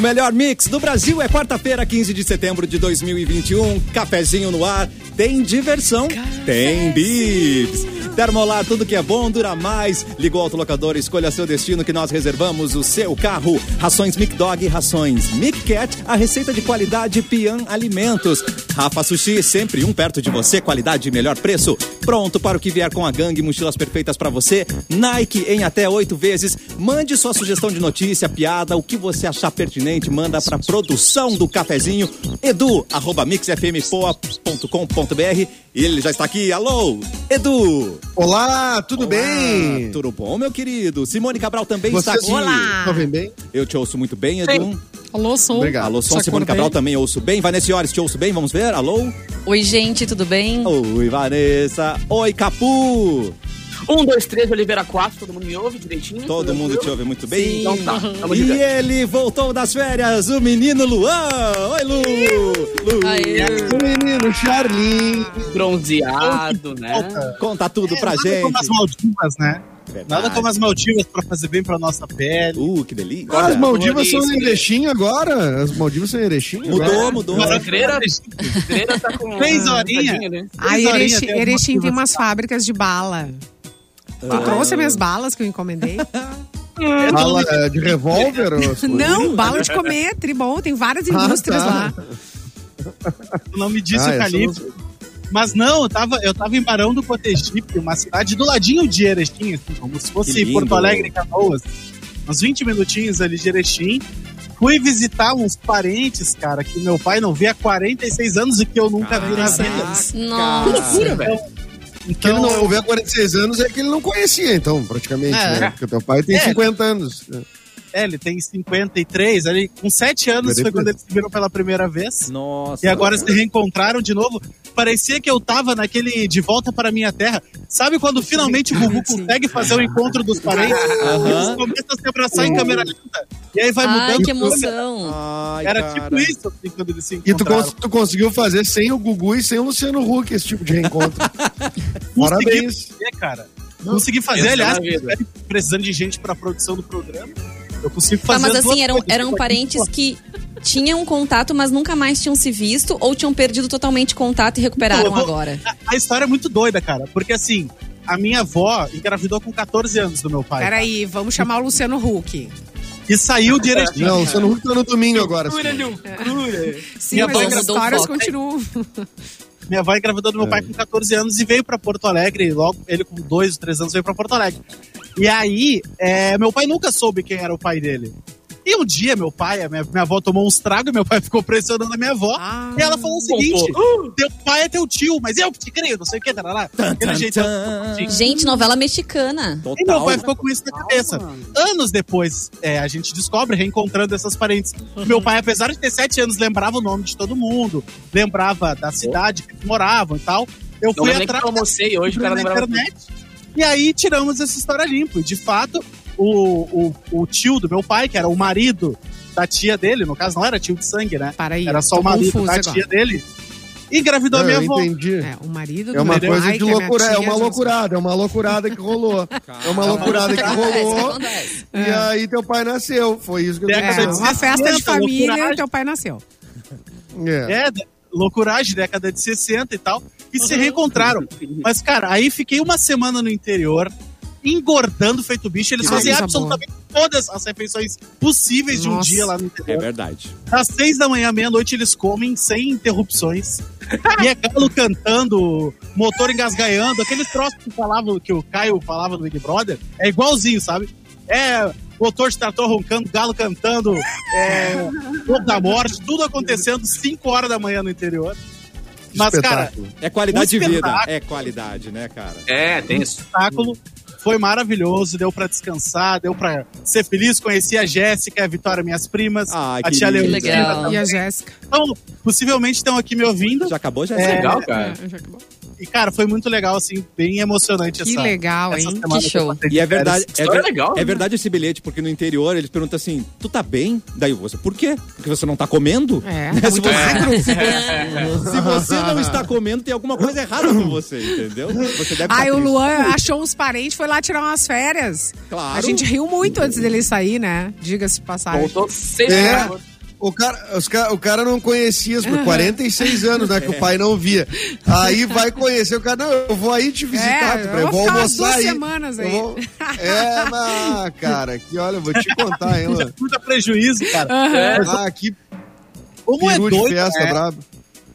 O melhor mix do Brasil é quarta-feira, 15 de setembro de 2021. Cafezinho no ar. Tem diversão? Tem bibs. Termolar, tudo que é bom dura mais. Ligou o autolocador, escolha seu destino que nós reservamos o seu carro. Rações Mic Dog, rações Mic Cat, a receita de qualidade Pian Alimentos. Rafa Sushi, sempre um perto de você, qualidade e melhor preço. Pronto para o que vier com a gangue, mochilas perfeitas para você. Nike em até oito vezes. Mande sua sugestão de notícia, piada, o que você achar pertinente, manda para produção do cafezinho. Edu, arroba mixfmpoa.com.br. E ele já está aqui. Alô, Edu! Olá, tudo Olá, bem? Tudo bom, meu querido? Simone Cabral também Você está aqui. Olá. Ouvem bem? Eu te ouço muito bem, Edu. Alô, som. Obrigado. Alô, som, Simone. Cabral também ouço bem. Vanessa Iores, te ouço bem? Vamos ver? Alô? Oi, gente, tudo bem? Oi, Vanessa. Oi, Capu. Um, dois, três, Oliveira 4, todo mundo me ouve direitinho? Todo Tudo mundo te ouve muito bem. Sim, então tá, tamo E gigante. ele voltou das férias, o menino Luan. Oi, Lu. Lu. Aê. O menino Charlie. Bronzeado, né? Conta tudo pra Nada gente. como as Maldivas, né? Verdade. Nada como as Maldivas pra fazer bem pra nossa pele. Uh, que delícia. As Maldivas são em isso. Erechim agora? As Maldivas são em Erechim Mudou, agora? mudou. Mas a tá com... Três horinhas. né? A horinhas Erechim, Erechim tem umas fábricas de bala. Tu Ah. trouxe minhas balas que eu encomendei? Bala é, de revólver? as? Não, bala de comer, tribom. Tem várias Ah, indústrias tá. lá. O nome disso Ah, é essa Calipso. Mas não, eu tava, eu tava em Barão do Cotegipe, uma cidade do ladinho de Erechim, assim, como se Que fosse. Porto Alegre e Canoas. Uns 20 minutinhos ali de Erechim. Fui visitar uns parentes, cara, que meu pai não vê há 46 anos e que eu nunca vi na vida. Caraca. Nossa. Loucura, velho. Que ele não houver 46 anos é que ele não conhecia, então, praticamente, É. né? Porque o teu pai tem É. 50 anos. É, ele tem 53, ali, com 7 anos foi 53. quando eles se viram pela primeira vez. Nossa. E agora se reencontraram de novo. Parecia que eu tava naquele De Volta para Minha Terra. Sabe quando finalmente o Gugu consegue fazer o encontro dos parentes? E eles começam a se abraçar em câmera lenta. E aí vai Ai, mudando. que tudo. emoção. Ai, Era cara. tipo isso, assim, quando eles se E tu, encontraram. tu conseguiu fazer sem o Gugu e sem o Luciano Huck esse tipo de reencontro. Parabéns. fazer, cara. Consegui fazer, Pensa aliás, precisando de gente pra produção do programa. Eu consigo Tá, fazer. mas as duas assim, eram, coisas. eram parentes que tinham contato, mas nunca mais tinham se visto ou tinham perdido totalmente contato e recuperaram eu vou- agora. A, a história é muito doida, cara. Porque assim, a minha avó engravidou com 14 anos do meu pai. Peraí, vamos chamar o Luciano Huck. E saiu de Erechim. Não, o Luciano Huck tá no domingo agora. Simone. loucura. Sim, Minha mas as histórias continuam. Minha avó engravidou do meu pai com 14 anos e veio pra Porto Alegre. Logo, ele com 2 ou 3 anos veio pra Porto Alegre. E aí, é, meu pai nunca soube quem era o pai dele. E um dia, meu pai, a minha, minha avó tomou uns tragos, meu pai ficou pressionando a minha avó. Ah. E ela falou o seguinte: teu pai é teu tio, mas eu que te creio, não sei o que, tarará. Jeito. Tan. Gente, novela mexicana. E meu Total. pai ficou com isso na cabeça. Anos depois, é, a gente descobre, reencontrando essas parentes. Meu pai, apesar de ter sete anos, lembrava o nome de todo mundo, lembrava da cidade que eles moravam e tal. Eu Não fui atrás eu almocei hoje, o cara lembrava internet. E aí tiramos essa história limpo. E de fato, o, o, o tio do meu pai, que era o marido da tia dele, no caso não era tio de sangue, né? Para aí, Era só o marido da agora. tia dele. Engravidou a minha avó. entendi. É, o marido do É uma meu coisa pai, de minha loucura, é uma loucurada, é uma loucurada que rolou. É uma loucurada que rolou. E aí teu pai nasceu. Foi isso que eu É, uma festa de 60, família loucuragem. e teu pai nasceu. É. É, de- loucuragem, década de 60 e tal. E se reencontraram. Mas, cara, aí fiquei uma semana no interior, engordando feito bicho. Eles Que coisa absolutamente todas as refeições possíveis de um Nossa. dia lá no É interior. verdade. Às seis da manhã, meia-noite, eles comem sem interrupções. e é galo cantando, motor engasgaiando, aqueles troços que, falavam, que o Caio falava no Big Brother, é igualzinho, sabe? É motor de trator roncando, galo cantando, é, da morte, tudo acontecendo 5 horas da manhã no interior. Mas, cara, Espetáculo. É qualidade de Um vida. espetáculo. É qualidade, né, cara? É, tem o isso. Foi maravilhoso, deu pra descansar, deu pra ser feliz, conheci a Jéssica, a Vitória, minhas primas, Ai, a tia Leoncina. E a Jéssica. Então, possivelmente estão aqui me ouvindo. Já acabou, já? É. Legal, cara. É, já acabou. E, cara, foi muito legal, assim, bem emocionante Que essa, legal, essa hein? semana Que show. E é verdade, é, ver- legal, é né? verdade esse bilhete, porque no interior eles perguntam assim: tu tá bem? Daí você, por quê? Porque você não tá comendo? É, Né? tá Se você- magro. Se você não está comendo, tem alguma coisa errada com você, entendeu? Você deve Aí estar o triste. Luan achou uns parentes, foi lá tirar umas férias. Claro. A gente riu muito antes dele sair, né? Diga-se de passagem. Voltou seis É. horas. O cara, os ca- o cara não conhecia por 46 anos, né? Que o pai não via. Aí vai conhecer o cara, não, eu vou aí te visitar, É, eu eu vou almoçar duas aí. semanas aí. vou- É, mas, cara, que olha, eu vou te contar, hein, Luan. Puta prejuízo, cara. É, Ah, que Como é peru de doido, festa, né? brabo.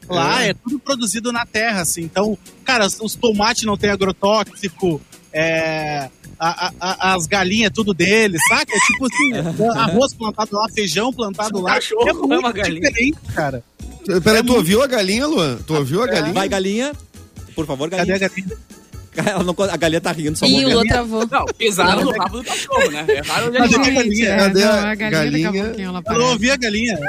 Lá É. é. tudo produzido na terra, assim. Então, cara, os, os tomates não tem agrotóxico, é, a- a- as galinhas, tudo deles, saca? É tipo assim, arroz plantado lá, feijão plantado lá. cachorro é muito uma galinha. diferente, cara. Peraí, É tu ouviu a galinha, Luan? Tu ouviu a galinha? Vai, galinha. Por favor, Cadê a galinha. galinha? Ela não, a galinha tá rindo, só E o. Lua travou. Não, pisaram no rabo do cachorro, né? Erraram onde ele Cadê a galinha? é, Cadê não, a a galinha, galinha? Eu não ouvi a galinha.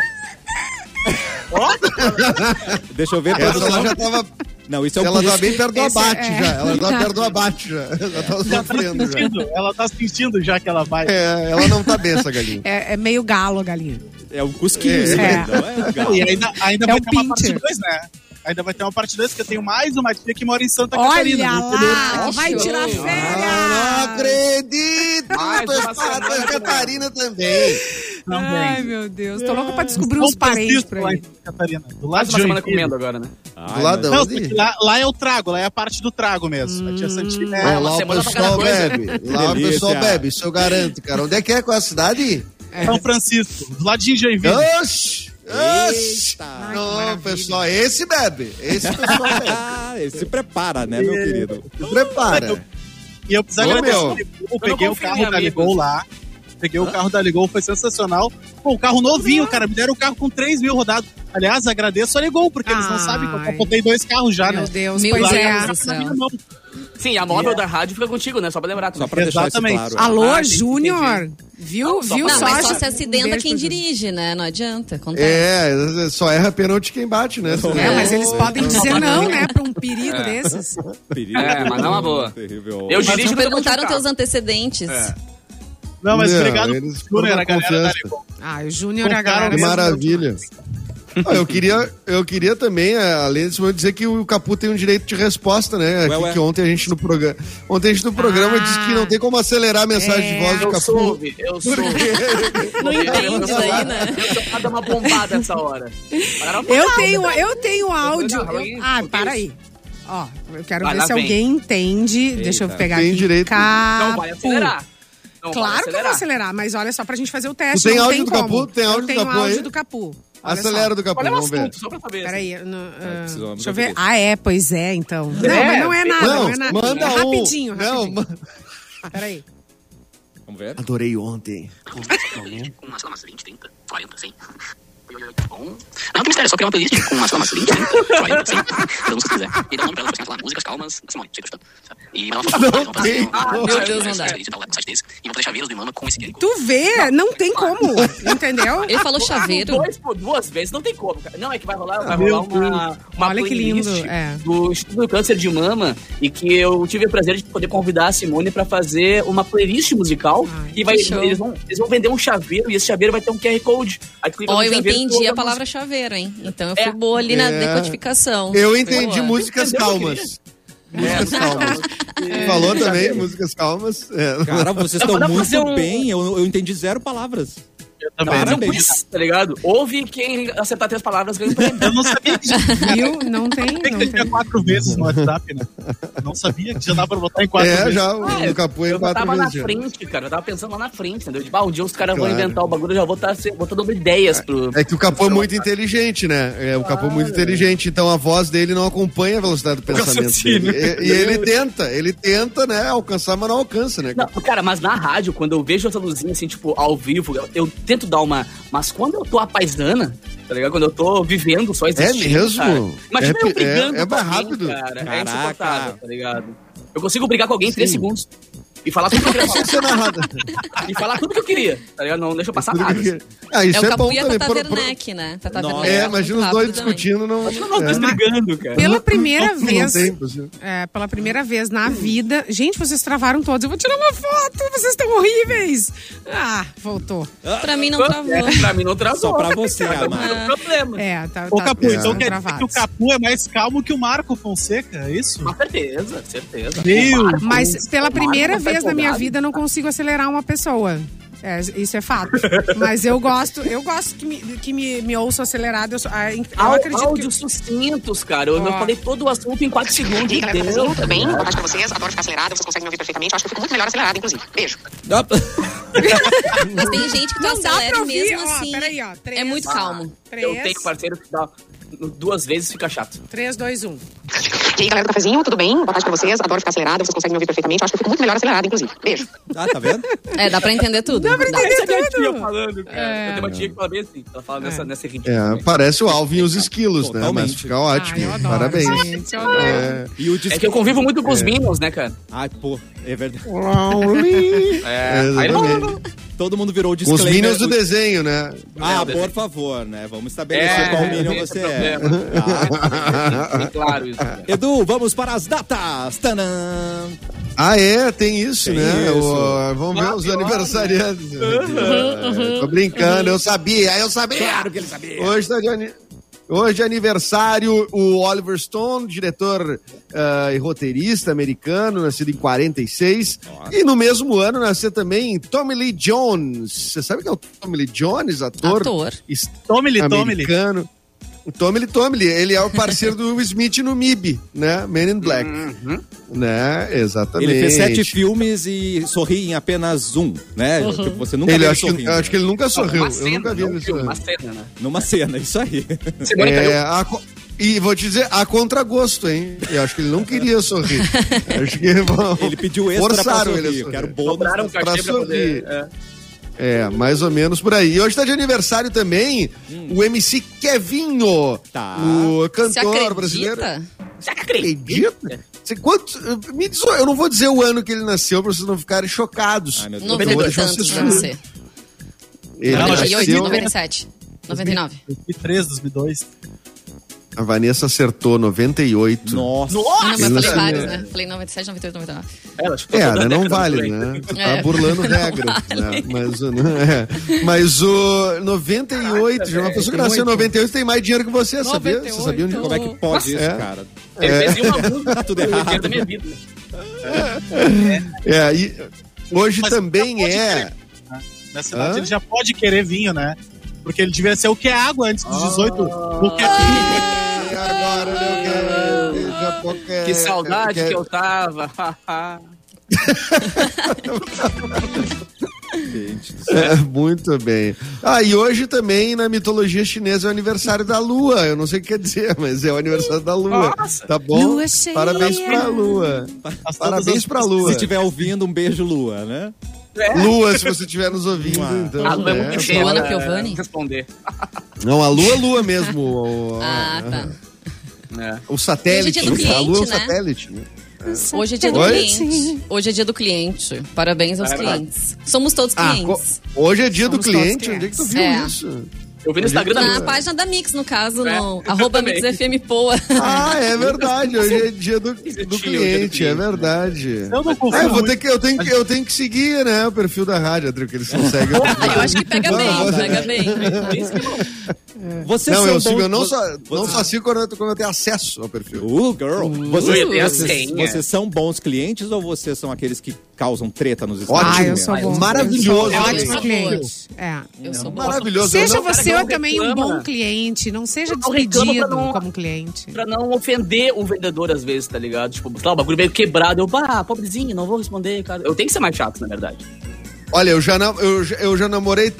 Deixa eu ver, Essa produção. ela já tava. Não, isso é o Ela tá bem perto do abate é- já. Ela tá perto do abate já. Ela tá Já tá sofrendo já. sentindo, ela tá sentindo já que ela vai. É, ela não tá bem, essa galinha. É, é meio galo a galinha. É o cusquinho, É. É. aí, não é legal. E ainda, ainda É vai o ter uma parte 2, né? Ainda vai ter uma parte 2, porque eu tenho mais uma tia que mora em Santa Olha Catarina. lá, que vai tirar Ah, não férias. acredito! Mais Tô Santa com Catarina também. Ai, meu Deus. Tô louca pra descobrir uns parentes pra lá aí. em Santa Catarina. Do lado de uma semana comendo agora, né? Ai, Do lado Não, lá, lá é o trago, lá é a parte do trago mesmo. A tia Santina é. Ó, lá o pessoal bebe. Lá o pessoal bebe, isso eu garanto, cara. Onde é que é? Qual é a cidade? São Francisco, do lado de Joinville. Oxi! Oxi! Eita. Ai, Não, pessoal, esse bebe. Esse pessoal bebe. Ah, ele se prepara, né, meu querido? Se prepara. E eu preciso Ô, agradecer. meu. Eu peguei o carro da. Ligol lá. Peguei o carro da Ligol, foi sensacional. Pô, o carro novinho, cara. Me deram o carro com 3 mil rodados. Aliás, agradeço a Ligol, porque eles não sabem que eu capotei dois carros já, Meu né? Deus, Meu pois Deus é. céu. Na minha mão. Sim, a móvel da rádio fica contigo, né? Só pra lembrar. Só pra deixar isso Exatamente. claro. Alô, Ah, Júnior. Viu? Só Viu Não, só? mas só se acidenta Um quem dirige, né? Não adianta. Acontece. É, só erra pênalti quem bate, né? É, mas eles Ô, podem dizer não, né? Pra um perigo desses. Perigo. É, mas não é uma boa. Terrível. Eu Mas dirijo vou perguntaram teus antecedentes. É. Não, mas Não, obrigado Júnior, foram a galera da. Ah, o Júnior, a galera. Que mesmo. maravilha. Ah, eu, queria, eu queria também, eh, além disso, dizer que o Capu tem um direito de resposta, né? Ué, ué. Que ontem a gente no programa. Ontem a gente no programa Ah. disse que não tem como acelerar a mensagem de É. voz do Eu Capu. soube, eu soube. Não entende isso aí, né? Eu dar uma bombada essa hora. Pra- Eu tenho, eu tenho áudio. Eu- ah, para aí. Ó, eu quero Vai, ver se vem. alguém entende. Deixa eu Eita. pegar Tem aqui. direito. Não vai Capu. acelerar. Não vai Claro que eu vou acelerar. mas olha só pra gente fazer o teste. Tu tem não áudio tem do como. Capu? Tem áudio eu do tenho Capu áudio aí? do Capu. Acelera do Capu, Qual é o vamos ver. assunto? Só pra saber. Peraí, no, ah, precisamos deixa eu ver. Ah, é, pois é, então. Não, É, mas não é nada, não, Não, é nada. manda é um. rapidinho, Não, rapidinho. ma- Peraí. Vamos ver. Adorei ontem. com umas, sei lá, umas 20, 30, 40, 100. Bom. Não tem mistério, é só criar uma playlist com umas, sei lá, umas 20, 30, 40, 100. Cada um se quiser. E dá um nome pra ela, lá, músicas calmas Simone, sei que chutando. E ela falou, Não vamos fazer tem um-. Meu Deus, não dá. playlist e. E vou fazer chaveiros do Imama com esse. Tu vê, não tem como, entendeu? Ele falou chaveiro. Dois por duas vezes, não tem como, cara. Não, é que vai rolar, vai rolar uma, uma Olha que playlist lindo, é. do Instituto do Câncer de Mama e que eu tive o prazer de poder convidar a Simone pra fazer uma playlist musical Ai, e vai, que eles, vão, eles vão vender um chaveiro e esse chaveiro vai ter um QR Code. Aí tu clica no eu chaveiro, entendi a música. palavra chaveiro, hein? Então eu É. fui boa ali na É. decodificação. Eu entendi boa. músicas Entendeu, calmas. Músicas calmas. Falou também, músicas calmas. É. Cara, vocês estão muito um- bem. Eu, eu entendi zero palavras. Eu Não, também. não Parabéns. quiz, tá ligado? Ouve quem acertar três palavras ganha um prêmio. Eu não sabia que já Viu? Não tem, sabia que não tinha tem. quatro vezes no WhatsApp, né? Não sabia que já dá pra botar em quatro É, vezes. já Ah, no Capu em eu quatro tava na já. frente, cara. Eu tava pensando lá na frente, entendeu? Tipo, ah, um dia os caras Claro. vão inventar o bagulho, eu já vou estar botando ideias pro. É que o Capu é muito inteligente, né? É, o Capu é muito inteligente, então a voz dele não acompanha a velocidade do pensamento dele. E, e ele tenta, ele tenta, né, alcançar, mas não alcança, né? Não, cara, mas na rádio, quando eu vejo essa luzinha assim, tipo, ao vivo, eu, eu tento dar uma. Mas quando eu tô apaisana, tá ligado? Quando eu tô vivendo só existindo. mesmo? Cara, imagina É eu pe- brigando é- é mais alguém, rápido. Cara, é insuportável, tá ligado? Eu consigo brigar com alguém em três Sim. segundos. E falar tudo que eu queria que falar. narrado. e falar tudo que eu queria, tá ligado? Não deixa eu passar nada. assim. Ah, isso É o é, Capu bom e a também. Tata Por- por- Werneck, né? Tata. Werneck É, muito imagina os dois discutindo, não. Imagina nós dois é. brigando, cara. Pela primeira vez, é, pela primeira vez na vida. Gente, vocês travaram todos. Eu vou tirar uma foto, vocês estão horríveis. Ah, voltou. Pra mim não travou. É, pra mim não travou. Só pra você, não tem problema. É, tá. Ô, tá- Capu, então tá quer dizer que o Capu é mais calmo que o Marco Fonseca, é isso? Com certeza, certeza. Meu, Mas pela primeira tá vez na minha vida eu não consigo acelerar uma pessoa. É, isso é fato. Mas eu gosto, eu gosto que me, que me, me ouçam acelerado. Eu, sou- ah, eu Au- acredito que. Áudios sucintos, cara. Eu, eu Ó. falei todo o assunto em 4 segundos. E Deu, cafezinho, tudo bem? pra vocês. Adoro ficar acelerada, vocês conseguem me ouvir perfeitamente. Eu acho que eu fico muito melhor acelerada, inclusive. Beijo. Mas tem gente que tu Não dá acelera pra ouvir, mesmo ó, assim. peraí, ó, três. é muito calmo. Eu Três, tenho parceiro que dá duas vezes fica chato. 3, 2, 1. E aí, galera do cafezinho, tudo bem? Boa tarde pra vocês. Adoro ficar acelerada, vocês conseguem me ouvir perfeitamente. Eu acho que eu fico muito melhor acelerada, inclusive. Beijo. Ah, tá vendo? É, dá pra entender tudo. Dá pra entender Essa é minha tudo. tia falando, cara. É. Eu tenho uma tia que fala bem assim. Ela fala nessa, nessa ritmo. É, parece o Alvin e os esquilos, né? Mas Totalmente. fica ótimo. Eu adoro, Parabéns. gente, eu. É. E o É disco... que eu convivo muito com os Minions, né, cara? Ai, pô, é verdade. É. Aí. Todo mundo virou o Com os disclaimer. Minions do desenho, né? Ah, É, por favor, né? Vamos estabelecer É, qual Minion você é é. Tá. bem claro isso. cara. Edu, vamos para as datas. Tanã. Ah, é, tem isso, Tem né? isso. O- vamos ver Ah, os pior, aniversariantes. É, Tô brincando, eu sabia, eu sabia. Claro que ele sabia. Hoje tá de ani- Hoje é aniversário o Oliver Stone, diretor ah, e roteirista americano, nascido em 46. E no mesmo ano nasceu também Tommy Lee Jones. Você sabe quem é o Tommy Lee Jones, ator? Ator. Tome-lhe, tome-lhe. americano. O Tommy Lee Tommy Lee, ele é o parceiro do Will Smith no MIB, né? Men in Black. Né? Exatamente. Ele fez sete filmes e sorri em apenas um, né? Tipo, você nunca Ele, viu acho, que, sorrindo. eu acho que ele nunca sorriu. Uma eu cena, nunca vi não ele um filme, sorrindo. Uma cena, né? Numa cena, isso aí. É, a e vou te dizer, a contragosto, hein? Eu acho que ele não queria sorrir. acho que bom, Ele pediu extra pra forçaram sorrir. ele a Eu sorrir. quero bônus. Um pra pra poder. sorrir. é. É, mais ou menos por aí. E hoje tá de aniversário também o MC Kevinho, Tá. o Você cantor brasileiro. acredita? Você acredita? Você, quantos, me diz, eu não vou dizer o ano que ele nasceu pra vocês não ficarem chocados. Ai, meu Deus. Eu vou 90 deixar tantos vocês deve ser. Ele Não, acho que 98, nasceu, 97. 99. 2003, 2002. A Vanessa acertou 98. Nossa. Ah, não, mas eu falei vários, né? Falei 97, 98, 99. Ela chutou É, a né, não vale, de 90. né? Tu tá É. burlando Não regras, né? Mas, o- é. Mas o 98, já uma pessoa que nasceu em 98 tem mais dinheiro que você, sabia? Você sabia onde Como é que pode isso, É. cara? Ele fez uma música Tá tudo errado. da minha vida. É, e hoje Mas também é. querer, né? Nessa idade ele já pode querer vinho, né? Porque ele devia ser o que é água antes dos 18. O que é Ah. vinho. Agora eu quero- já tô que- Que saudade que quero- eu tava. É, muito bem. Ah, e hoje também na mitologia chinesa é o aniversário da Lua. Eu não sei o que quer dizer, mas é o aniversário da Lua. Nossa. Tá bom? Lua cheia. Parabéns pra Lua. As Parabéns as- pra Lua. Se estiver ouvindo, um beijo, Lua, né? Lua, se você estiver nos ouvindo, Ah. então. A Lu é né? muito cheia Luana pra Piovani? responder. Não, a Lua é Lua mesmo. O, Ah, tá. É. o satélite. Hoje é dia do a Lua é cliente, né? satélite. né? Hoje é dia do Oi? cliente. Hoje é dia do cliente. Parabéns aos clientes. Somos todos Ah, clientes. co- hoje é dia do Somos todos cliente. Onde é que tu viu É. isso? Eu vi no Instagram da Na Mix. página da Mix, no caso, É, no arroba. Mix FM Poa. Ah, é verdade. Hoje é dia do, Esse do cliente, é né? verdade. Eu não Ah, eu, vou ter que, eu, tenho que, eu tenho que seguir, né, o perfil da rádio, Adri, que eles não seguem. Ah, eu acho que pega Não, bem, você- pega bem. Vocês Não, eu sigo, eu não só, não só sigo quando eu, quando eu tenho acesso ao perfil. Uh, girl. Vocês, vocês, vocês são bons clientes ou vocês são aqueles que causam treta nos Ótimo. Ah, eu sou bom. Maravilhoso. Eu sou Eu Ótimo sou cliente. É. Eu sou boa. Maravilhoso. Seja não, você não também um reclama. bom cliente. Não seja Não despedido não- como cliente. Pra não ofender o vendedor às vezes, tá ligado? Tipo, lá, o bagulho meio quebrado. Eu, pá, pobrezinho, não vou responder, cara. Eu tenho que ser mais chato, na verdade. Olha, eu já, eu, já- eu já namorei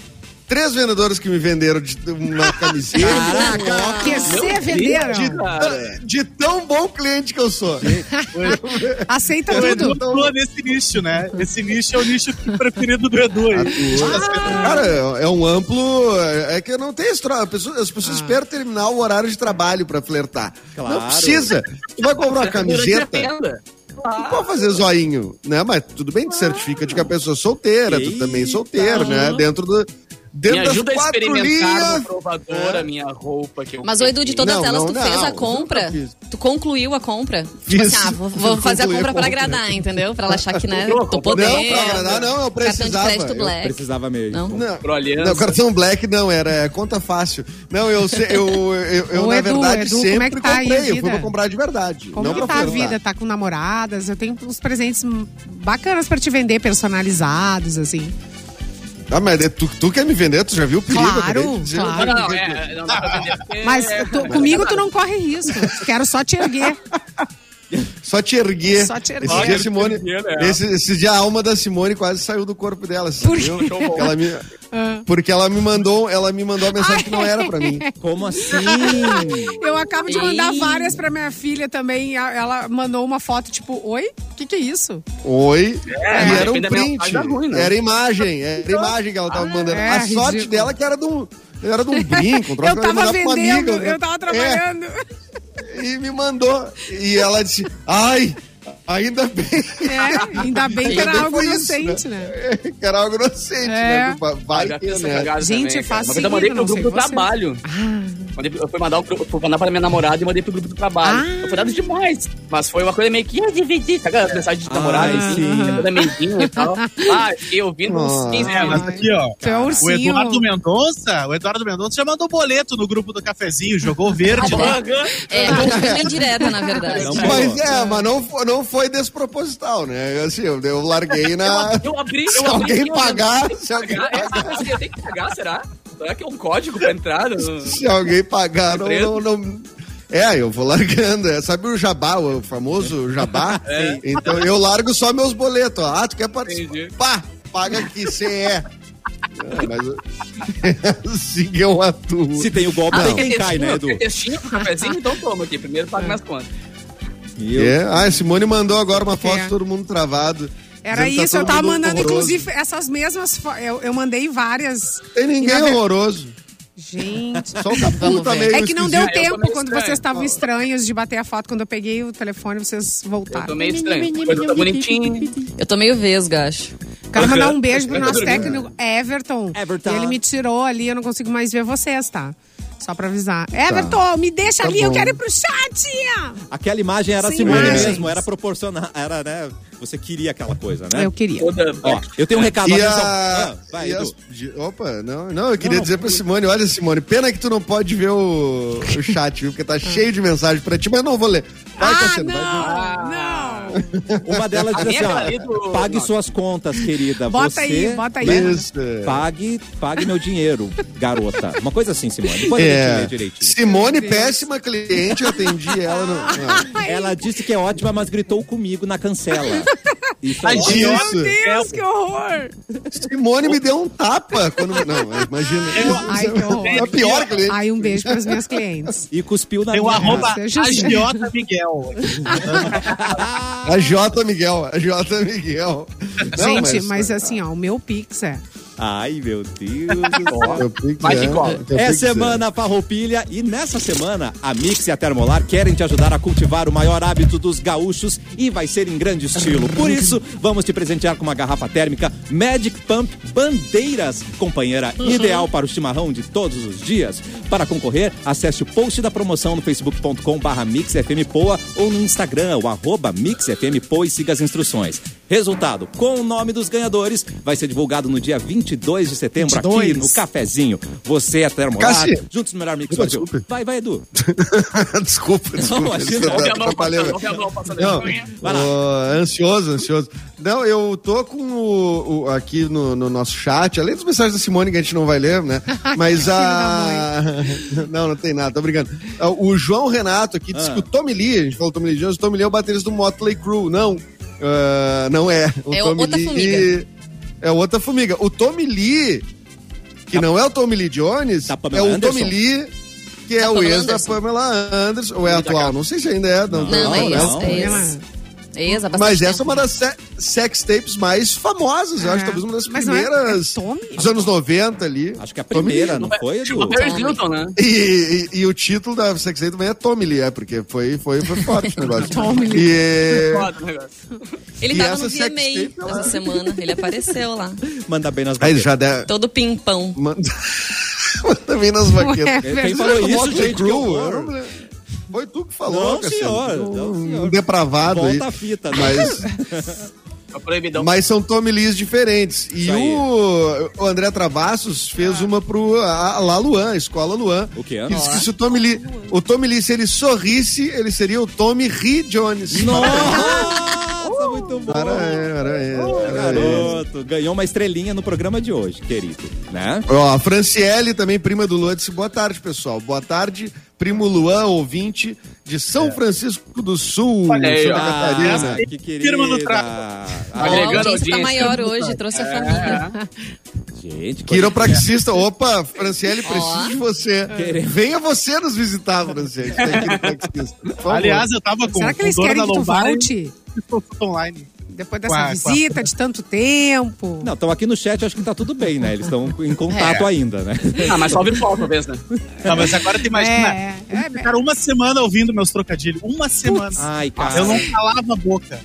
três vendedores que me venderam de uma camiseta. Que você venderam. de, de tão bom cliente que eu sou. Aceita O Edu tudo. atua nesse nicho, né? Esse nicho é o nicho preferido do Edu aí. Cara, é é um amplo. É que eu não tenho história. As pessoas, as pessoas esperam terminar o horário de trabalho pra flertar. Claro. Não precisa. Tu vai comprar uma camiseta. Venda. Não pode fazer zoinho, né? Mas tudo bem, te certifica de que a pessoa é solteira, tu Eita. também é solteiro, né? Dentro do. Me Dentro das ajuda a experimentar linhas. no provador a minha roupa que eu Mas, o Edu, de todas Não, elas, não, tu fez não, a eu compra? Tu concluiu a compra? Tipo assim, ah, vou, vou fazer a a compra pra agradar, entendeu? Pra ela achar que, né, Não, tô não, podendo. Não, pra agradar, não, eu Cartão de precisava. crédito eu black. Precisava mesmo. Não? Não, não, cartão black não, era é, conta fácil. Não, eu, eu, eu, eu Ô, na Edu, verdade, Edu, como sempre é que tá aí a comprei. Eu fui vida? pra comprar de verdade. Como não que tá a vida? Tá com namoradas? Eu tenho uns presentes bacanas pra te vender, personalizados, assim. Ah, mas é tu, tu quer me vender? Tu já viu o perigo? Claro, claro. Não, não, é, não dá pra vender porque... Mas é, tu- comigo tu não corre risco. Quero só te erguer. Só te erguer. Só te erguer. Esse dia, a Simone, erguer, né? esse, esse dia a alma da Simone quase saiu do corpo dela. você Por viu? ela me, Ah. porque ela me mandou, ela me mandou a mensagem que não era pra mim. Como assim? Eu acabo de mandar Ei. várias pra minha filha também. Ela mandou uma foto tipo, oi? O que, que é isso? Oi. É, e era um print. página ruim, né? Era imagem. Era imagem que ela tava mandando. é, a sorte ridículo. dela é que era de um, era de um brinco. Um troço Eu tava vendendo, amiga, né? eu tava trabalhando. É, e me mandou. E ela disse, ai, ainda bem. É, ainda bem que era algo inocente, né? que era algo inocente, É. né? Vai né? Gente, faço Uma vez eu mandei pro não grupo do você. trabalho. Mandei, eu fui mandar, pro- fui mandar pra minha namorada e mandei pro grupo do trabalho. Ah. Foi nada demais. Mas foi uma coisa meio que ia dividir, sabe? Aquela mensagem de namorada, Ai, assim, sim. toda meidinha e tal. Ah, fiquei ouvindo uns Nossa. 15 É, mas aqui, ó. É O ursinho. Eduardo Mendonça, o Eduardo Mendonça já mandou boleto no grupo do cafezinho, jogou verde lá. É, uma indireta, na verdade. Não, Mas é, mas não, fo- não foi desproposital, né? Assim, eu, eu larguei na. Eu abri, eu Se abri alguém eu pagar, não- se alguém pagar, é, pagar. assim, eu tenho que pagar, será? Será que é um código pra entrar? no- Se alguém pagar, não, não, não- É, eu vou largando. É, sabe o jabá, o famoso jabá? Então eu largo só meus boletos. ó. Ah, tu quer participar? Entendi. Pá, paga aqui, CE. É, mas eu- é que eu atuo. Se tem o golpe, tem quem cai, né, Edu? Quer textinho pro cafezinho? Então toma aqui. Primeiro paga minhas contas. E eu- É. Ah, a Simone mandou agora uma foto É. de todo mundo travado. Era tá isso, eu todo tava mandando, horroroso. inclusive, essas mesmas. Eu, eu mandei várias. Tem ninguém E horroroso. Gente. Só o Capu tá meio É que não deu eu tempo quando estranho. vocês estavam estranhos de bater a foto. Quando eu peguei o telefone, vocês voltaram. Eu tô meio estranho. Coisa tá bonitinho. Eu tô meio vesga, acho. Quero mandar um beijo pro nosso técnico Everton. Everton. E ele me tirou ali, eu não consigo mais ver vocês, tá? Só pra avisar. Everton, me deixa Tá ali, eu bom. quero ir pro chat! Aquela imagem era a Sem Simone imagens. mesmo, era proporcional, era, né? Você queria aquela coisa, né? Eu queria. Ó, eu tenho um recado. E atenção. a... Ah, vai, e as- Opa, não, não, eu queria dizer pra Simone, olha Simone, pena que tu não pode ver o, o chat, viu? Porque tá cheio de mensagem pra ti, mas eu não vou ler. Vai, ah, Cassiano, vai. não, não. Uma delas diz assim, ali ó, do- pague suas contas, querida. Bota Você, aí, bota aí. né, Isso. Pague, pague meu dinheiro, garota. Uma coisa assim, Simone. Depois a gente É. lê direitinho. Simone, péssima cliente, eu atendi ela. No... Ela disse que é ótima, mas gritou comigo na cancela. Isso aí. Tadinho. Meu Isso. Deus, que horror! Simone me deu um tapa quando. Não, imagina. Ai, que horror. É a pior cliente. Ai, um beijo para os meus clientes. E cuspiu na Tem o minha arroba. Seja assim. agiota Miguel. A J. Miguel, a J. Miguel. Não, Gente, mas... assim, ó, o meu Pix é. Ai, meu Deus do Vai que é, cola. É semana farroupilha e nessa semana a Mix e a Termolar querem te ajudar a cultivar o maior hábito dos gaúchos e vai ser em grande estilo. Por isso, vamos te presentear com uma garrafa térmica Magic Pump Bandeiras, companheira ideal para o chimarrão de todos os dias. Para concorrer, acesse o post da promoção no facebook.com barra MixFMPoa ou no Instagram, o arroba MixFMPoa e siga as instruções. Resultado, com o nome dos ganhadores, vai ser divulgado no dia 22 de setembro aqui 22. no Cafezinho. Você é Termolar, juntos no melhor mix Opa, Brasil. desculpe. Vai, vai, Edu. desculpa, desculpa. imagina. Não, ansioso, ansioso. Não, eu tô com o, o- aqui no, no nosso chat, além das mensagens da Simone que a gente não vai ler, né? Mas a. não, não tem nada, tô brincando. Ah, O João Renato aqui disse Ah. que o Tommy Lee, a gente falou Tommy Lee Jones, o Tommy Lee é o baterista do Motley Crue. Não, ah, não é. O É Tommy outra Lee formiga. É outra formiga. O Tommy Lee, que não é o Tommy Lee Jones, Da é o Anderson. Tommy Lee. Que é Da o ex da Anderson. Pamela Anderson, ou é atual? Não sei se ainda é. Não, Não, é né? isso, é isso. É isso, há bastante Mas essa é tempo. uma das se- sex tapes mais famosas, eu acho, É. talvez uma das é- primeiras é Tommy? dos anos 90 ali. Acho que a Tommy primeira, Lee. não foi? Tipo, Paris Hilton, né? E, e- e o título da sex tape também é Tommy Lee, é, porque foi, foi, foi forte o negócio. Tommy Lee. E, Foda o negócio. Ele E tava no VMA essa semana. Ele apareceu lá. Manda bem nas aí bateras. já der... Todo pimpão. Manda manda bem nas baquetas. Ué, Quem falou isso, gente? Que horror. Foi tu que falou, Não, Cassiano. senhor, Um- não, senhor. Um depravado aí. Volta a fita. né? Mas... É. Mas são Tommy Lees diferentes. E o, o André Travassos fez uma pro a, a La Luan, a escola Luan. O? Que disse que se o Tommy Lee, o Tommy Lee, se ele sorrisse, ele seria o Tommy Lee Jones. Nossa, muito bom. Para é, para é, Ô, para é. garoto, ganhou uma estrelinha no programa de hoje, querido, né? Ó, a Franciele, também prima do Luan, disse boa tarde, pessoal. Boa tarde, primo Luan, ouvinte de São Francisco do Sul, Olha aí, Santa ó. Catarina. Ah, que querida. Firma no trago. Ah, a audiência tá audiência. maior hoje, trouxe a família. gente, Quiropraxista. Opa, Franciele, preciso de você. Queremos. Venha você nos visitar, Franciele. é. Aliás, eu tava com, Será que eles querem que tu volte? online. Depois dessa a- a- visita de tanto tempo. Não, estão aqui no chat, acho que tá tudo bem, né? Eles estão em contato É. ainda, né? Ah, mas só virtual, talvez, né? Não, mas agora tem mais. É, é, é. Cara, uma semana ouvindo meus trocadilhos. Uma semana. Ai, cara. Eu não calava a boca.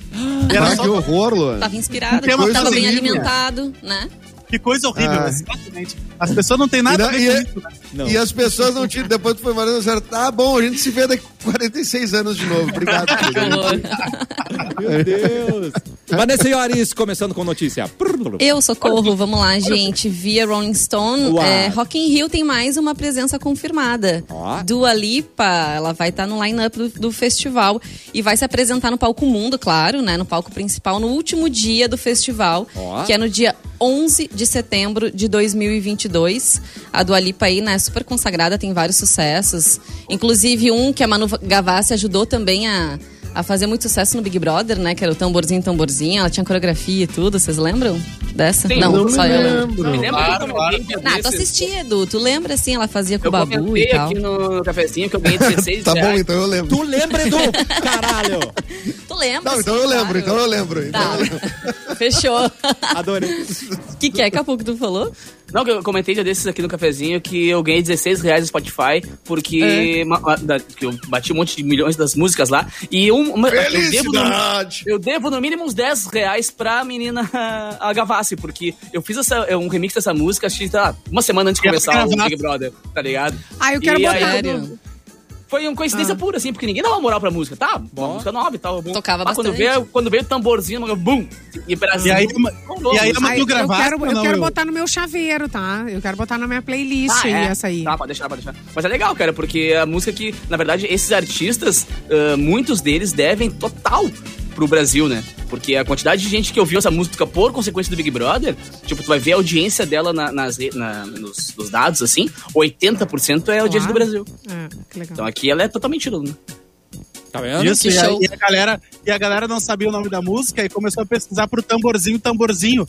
Era Ah, só que horror, Luan. Tava inspirado, coisa tava bem alimentado, né? Que coisa horrível, Ah. exatamente. As pessoas não têm nada E a não- ver e com é- isso, né? Não. E as pessoas não tinham. Depois tu foi falando, disseram, tá bom, a gente se vê daqui a 46 anos de novo. Obrigado. Meu Deus. Vanessa Iores, começando com notícia. Eu, socorro, vamos lá, gente. Via Rolling Stone, é, Rock in Rio tem mais uma presença confirmada. Ó. Dua Lipa, ela vai estar no line-up do, do festival e vai se apresentar no palco Mundo, claro, né? No palco principal, no último dia do festival, que é no dia 11 de setembro de 2022. A Dua Lipa aí, né, super consagrada, tem vários sucessos. Inclusive um que a Manu Gavassi ajudou também a, a fazer muito sucesso no Big Brother, né? Que era o Tamborzinho, Tamborzinho. Ela tinha coreografia e tudo, vocês lembram dessa? Sim, não, não só me eu lembro. lembro. Me lembra Claro, que eu um dia Ah, tu assistia, Edu. Tu lembra, assim, ela fazia com o Eu Babu e tal. aqui no cafezinho que eu ganhei 16 Tá bom, então eu lembro. Tu lembra, Edu? Caralho. Tu lembra? Não, então sim, eu lembro, claro. então eu lembro. Então Tá, eu lembro. fechou. Adorei. O que, que é, Capu, que tu falou? Não, que eu comentei dia desses aqui no cafezinho que eu ganhei 16 reais no Spotify porque ma- ma- da- que eu bati um monte de milhões das músicas lá. E um, uma, eu, devo no, eu devo no mínimo uns 10 reais pra menina a Gavassi, porque eu fiz essa, um remix dessa música, acho que tá, uma semana antes de começar o. Big Brother, tá ligado? Ah, eu quero E botar. aí? Foi uma coincidência pura, assim, porque ninguém dava moral pra música. Tá, uma música nova e tal. Bom. Tocava Mas quando bastante. veio, quando veio o tamborzinho, bum! E, Brasil, E aí, e aí, mas eu quero, eu não, quero eu? botar no meu chaveiro, tá? Eu quero botar na minha playlist Ah, aí, é? essa aí. Tá, pode deixar, pode deixar. Mas é legal, cara, porque a música que, na verdade, esses artistas, ah, muitos deles devem total pro Brasil, né? Porque a quantidade de gente que ouviu essa música por consequência do Big Brother, tipo, tu vai ver a audiência dela na- nas, na- nos, nos dados, assim, 80% é a audiência do Claro. Brasil. É, que legal. Então aqui ela é totalmente ídolo, né? Tá vendo? Isso, e a, show. e a galera, e a galera não sabia o nome da música e começou a pesquisar pro tamborzinho, tamborzinho.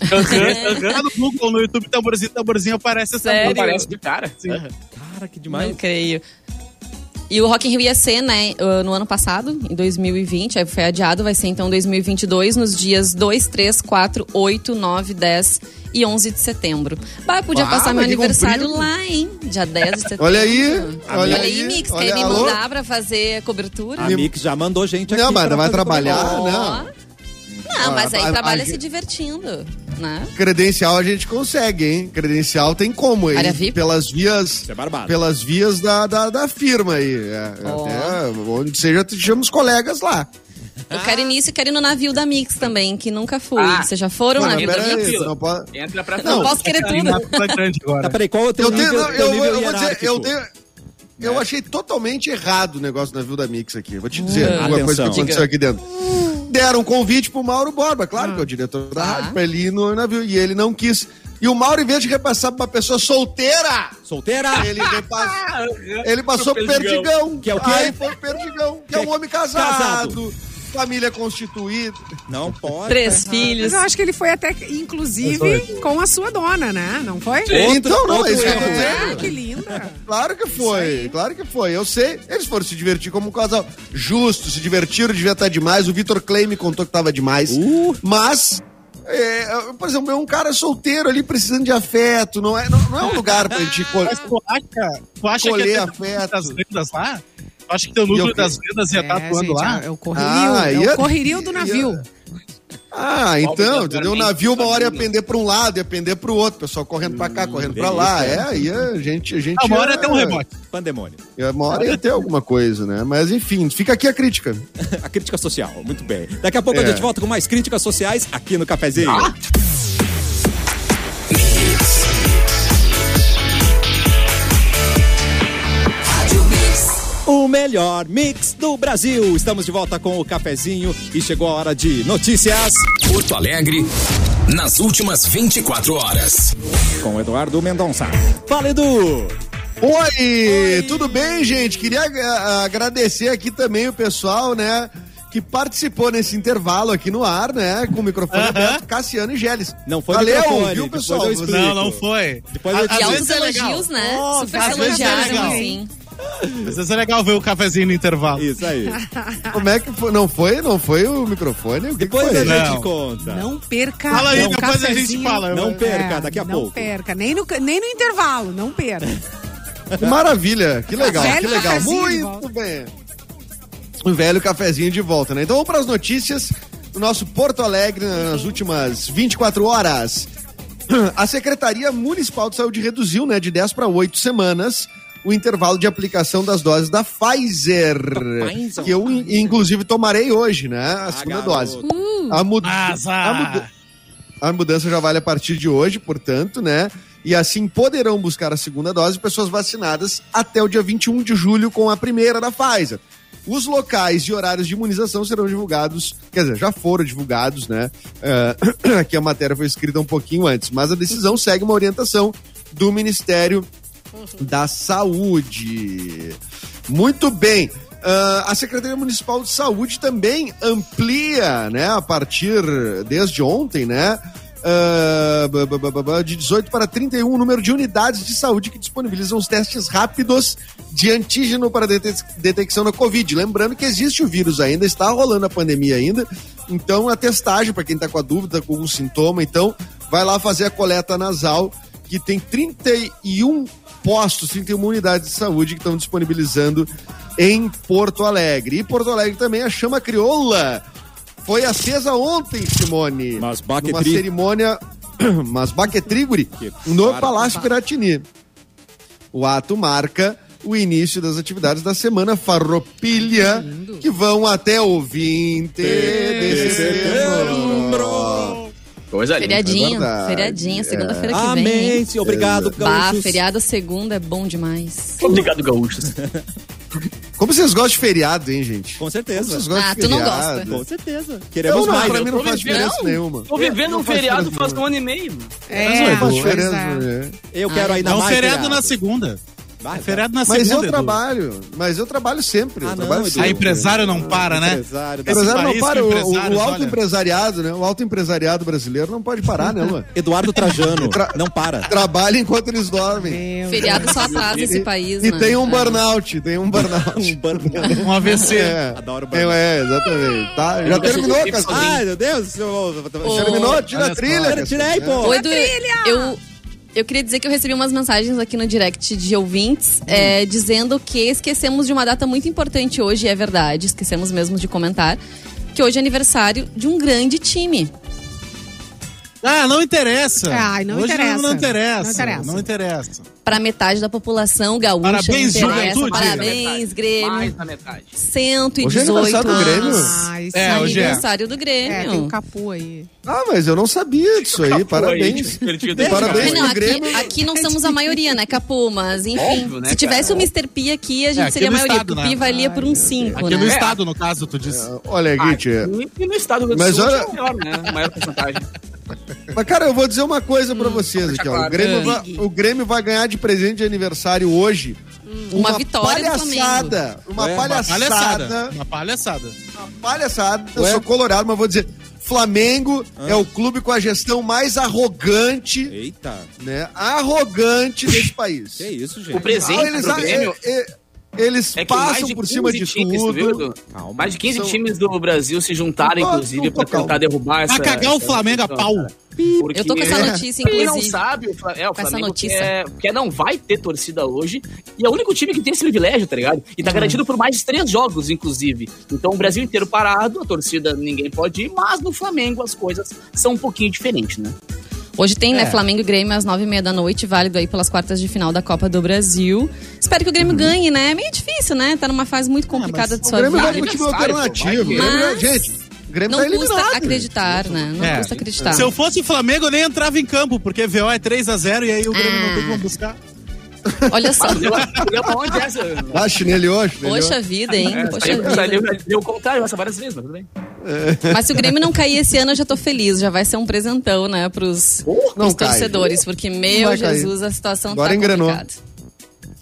Lá no Google, no YouTube, tamborzinho, tamborzinho, aparece essa Sério? Não música. parece de cara. Sim. Cara, que Não demais. creio. E o Rock in Rio ia ser, né, no ano passado, em 2020, aí foi adiado, vai ser então 2022, nos dias 2, 3, 4, 8, 9, 10 e 11 de setembro. Bah, eu podia Ah, passar meu aniversário comprido. lá, hein? Dia 10 de setembro. Olha aí, olha, Olha aí, aí, Mix, olha, quer me alô? mandar pra fazer cobertura? A Mix já mandou gente aqui. Não, mas vai trabalhar, cobertura. Não. Não, mas aí Ah, a- trabalha a- se divertindo, né? Credencial a gente consegue, hein? Credencial tem como, hein? Área VIP? Pelas vias. Isso é barbado. Pelas vias da, da, da firma aí. É, Ó. Até onde seja, chamamos colegas lá. Eu quero início e quero ir no navio da Mix também, que nunca fui. Ah. Vocês já foram no navio da Mix? aí, não pode... Entra pra Não posso querer tudo. Tá, agora. peraí, qual é o teu Eu, tenho, nível, não, teu eu, nível eu vou dizer, eu tenho. Eu achei totalmente errado o negócio do navio da Mix aqui. Vou te dizer Hum. uma coisa que Atenção. aconteceu aqui dentro. Deram um convite pro Mauro Borba, claro que é o diretor da Tá. rádio, pra ele ir no navio. E ele não quis. E o Mauro, em vez de repassar pra uma pessoa solteira, Solteira? ele repassa. Ele passou pro Perdigão. Perdigão. Que é o quê? Aí foi o Perdigão, que é um homem casado, Casado. Família constituída. Não pode. Três filhos. Mas eu acho que ele foi até, inclusive, com a sua dona, né? Não foi? Outro- então, não, outro é isso que eu tô erro. dizendo. Ah, que linda. Claro que foi, claro que foi. Eu sei, eles foram se divertir como um casal justo, se divertiram, devia estar demais. O Vitor Clay me contou que tava demais. Uh. Mas, é, por exemplo, é um cara solteiro ali precisando de afeto, não é, não, não é um lugar pra gente co- Mas tu acha, tu acha Colher que afeto. das vendas lá? Tu acha que teu núcleo eu- das vendas ia estar É, atuando gente, lá? É o correrio, Ah, é ia- o correrio do navio. ia- Ah, então, entendeu? O navio uma hora ia pender pra um lado, ia pender pro outro, pessoal correndo pra cá, correndo pra lá. delícia. É, aí a gente. A gente Ah, uma hora ia- ia ter um rebote. Pandemônio. Uma hora ia ter alguma coisa, né? Mas enfim, fica aqui a crítica. A crítica social, muito bem. Daqui a pouco a É. gente volta com mais críticas sociais aqui no Cafezinho. O melhor mix do Brasil. Estamos de volta com o cafezinho e chegou a hora de notícias Porto Alegre, nas últimas 24 horas. com o Eduardo Mendonça. Fala, Edu! Oi, tudo bem, gente? Queria ah, agradecer aqui também o pessoal, né? Que participou nesse intervalo aqui no ar, né? Com o microfone Aham. aberto, Cassiano e Gélis. Não foi Valeu, microfone, viu, pessoal? eu. Não, não foi. Depois eu A- te às E vezes altos é legal. elogios, né? Oh, Super às se vezes é legal. assim. Às vezes é legal ver o cafezinho no intervalo. Isso aí. Como é que foi? Não foi? Não foi o microfone? O que, que Depois foi? a gente Não. conta. Não perca. Fala aí, não, depois a gente fala. Não Eu- perca, daqui a não pouco. perca. Nem no, nem no intervalo, não perca. Que maravilha, que legal, que legal. Muito bem. O velho cafezinho de volta, né? Então vamos para as notícias do nosso Porto Alegre nas últimas 24 horas. A Secretaria Municipal de Saúde reduziu, né, de 10 para 8 semanas o intervalo de aplicação das doses da Pfizer, que eu in- inclusive tomarei hoje, né, a segunda garoto. dose. A, mud- a muda- a mudança já vale a partir de hoje, portanto, né? E assim poderão buscar a segunda dose pessoas vacinadas até o dia 21 de julho com a primeira da Pfizer. Os locais e horários de imunização serão divulgados, quer dizer, já foram divulgados, né? É, aqui a matéria foi escrita um pouquinho antes, mas a decisão segue uma orientação do Ministério da Saúde. Muito bem. Ah, a Secretaria Municipal de Saúde também amplia, né, a partir desde ontem, né, ba- de 18 para 31 o número de unidades de saúde que disponibilizam os testes rápidos de antígeno para dete- detecção da Covid. Lembrando que existe o vírus ainda, está rolando a pandemia ainda, então a testagem para quem está com a dúvida, com algum sintoma, então vai lá fazer a coleta nasal que tem 31 postos, 31 unidades de saúde que estão disponibilizando em Porto Alegre. E Porto Alegre também a chama crioula foi acesa ontem, Simone. Mas numa Baquetri- cerimônia, mas Baquetriguri, Que no farpa. Palácio Piratini. O ato marca o início das atividades da Semana Farroupilha, que vão até o 20 de setembro. Coisa linda. Feriadinho, verdade. feriadinho, segunda-feira que vem. Amém. Obrigado, Bah, gaúchos. feriado segunda é bom demais. Obrigado, gaúchos. Como vocês gostam de feriado, hein, gente? Com Como certeza. vocês gostam Ah, de tu não feriado? gosta. Com certeza. Queremos não, mais. pra mim não faz vivendo- diferença nenhuma. Tô vivendo Não um faz feriado diferença faz um ano e meio. É, Não faz diferença, é. Eu quero ainda É um mais feriado na segunda. Vai, É feriado na Mas segunda. eu Edu. trabalho, mas eu trabalho sempre. Ah, eu não, trabalho Edu. sempre. A empresário não para, né? Empresário empresário não país para, o, o, empresários, o alto olha. empresariado, né? O alto empresariado brasileiro não pode parar, né, mano? Eduardo Trajano. Não para. Trabalha enquanto eles dormem. Meu Feriado só atrasa esse país, E né? tem um É. burnout, tem um burnout. Um burnout. Um AVC. É, Adoro é, burnout. é, exatamente. Tá, já Eu terminou, Cassiano? Ai, meu Deus. Terminou, tira a trilha. Tira- Tirei, Cassiano. pô. Edu, eu, eu queria dizer que eu recebi umas mensagens aqui no direct de ouvintes é, dizendo que esquecemos de uma data muito importante hoje, é verdade, esquecemos mesmo de comentar, que hoje é aniversário de um grande time. Ah, não interessa. Ai, não Hoje interessa. Não interessa. Não interessa. Não interessa. Para metade da população gaúcha. Parabéns, juventude. Parabéns, Grêmio. Mais da metade. 118 Hoje é aniversário do Grêmio? anos. Ai, sim. É, hoje é. Aniversário do É, tem o Grêmio. capu aí. Ah, mas eu não sabia disso aí. Parabéns. Perdido. Parabéns Não, aqui, Grêmio. aqui não somos a maioria, né, Capu? Mas, enfim, Óbvio, né, se tivesse cara? o Mr. P aqui, a gente É, aqui seria a maioria. estado, o Pi né? valia por uns 5, Aqui né? no estado, no caso, tu disse. Olha, Git, E no estado do do Sul olha- é o maior, né? A maior porcentagem. Mas, cara, eu vou dizer uma coisa pra vocês aqui, ó. O. Grêmio, É. vai, o Grêmio vai ganhar de presente de aniversário hoje. Uma vitória do palhaçada, Uma Ué, uma palhaçada. Palhaçada. Uma palhaçada. Uma palhaçada. Eu Ué? sou colorado, mas vou dizer. Flamengo é o clube com a gestão mais arrogante, Eita. né? Arrogante desse país. Que isso, gente? O presente Ah, eles, pro Grêmio é- é- eles é que mais passam de por cima 15 de times, tudo. Calma. Mais de 15 São- times do Brasil se juntaram, Opa, inclusive, calma. tentar derrubar essa... Pra cagar o essa Flamengo a pau. Porque Eu tô com essa notícia, Quem não inclusive. sabe, o, Fla- é, o Flamengo quer, quer não vai ter torcida hoje. E é o único time que tem esse privilégio, tá ligado? E tá Uhum. garantido por mais de três jogos, inclusive. Então o Brasil inteiro parado, a torcida ninguém pode ir, mas no Flamengo as coisas são um pouquinho diferentes, né? Hoje tem, né, É. Flamengo e Grêmio às nove e meia da noite, válido aí pelas quartas de final da Copa do Brasil. Espero que o Grêmio ganhe, né? É meio difícil, né? Tá numa fase muito complicada de O sua Grêmio vida. o time Aniversário, alternativo. pô, vai O Grêmio- Mas gente, Grêmio Não tá custa acreditar, né? Não É. custa acreditar. Se eu fosse Flamengo, eu nem entrava em campo, porque VO é 3x0 e aí o Grêmio não tem como buscar. Olha só. Deu, deu pra onde é essa? Ah, chinelhou, chinelhou. Poxa vida, hein? Poxa Saiu- saiu- vida. Deu o contrário essa várias vezes, mas tudo bem. Mas se o Grêmio não cair esse ano, eu já tô feliz. Já vai ser um presentão, né, pros, Não pros cai. torcedores. Porque, meu vai cair. Jesus, a situação Agora tá engrenou. complicada.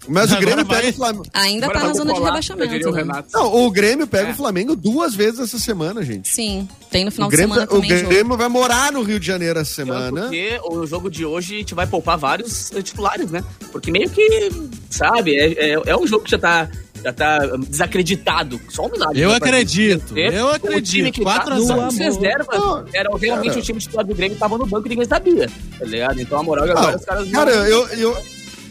Mas o Grêmio vai. pega o Flamengo. Ainda Agora tá na vai zona de rebaixamento. o né? Renato. Não, o Grêmio pega o Flamengo duas vezes essa semana, gente. Sim, tem no O final de Grêmio, semana o jogo. Grêmio vai morar no Rio de Janeiro essa semana. Porque o jogo de hoje a gente vai poupar vários titulares, né? Porque meio que, sabe, é, é, é um jogo que já tá, já tá desacreditado. Só um milagre. Eu né, acredito, eu O acredito. que 4 tá a nos 0. reservas Não, era realmente cara. o time titular do Grêmio tava no banco e ninguém sabia, tá ligado? Então a moral é que agora os caras... cara, eu, eu.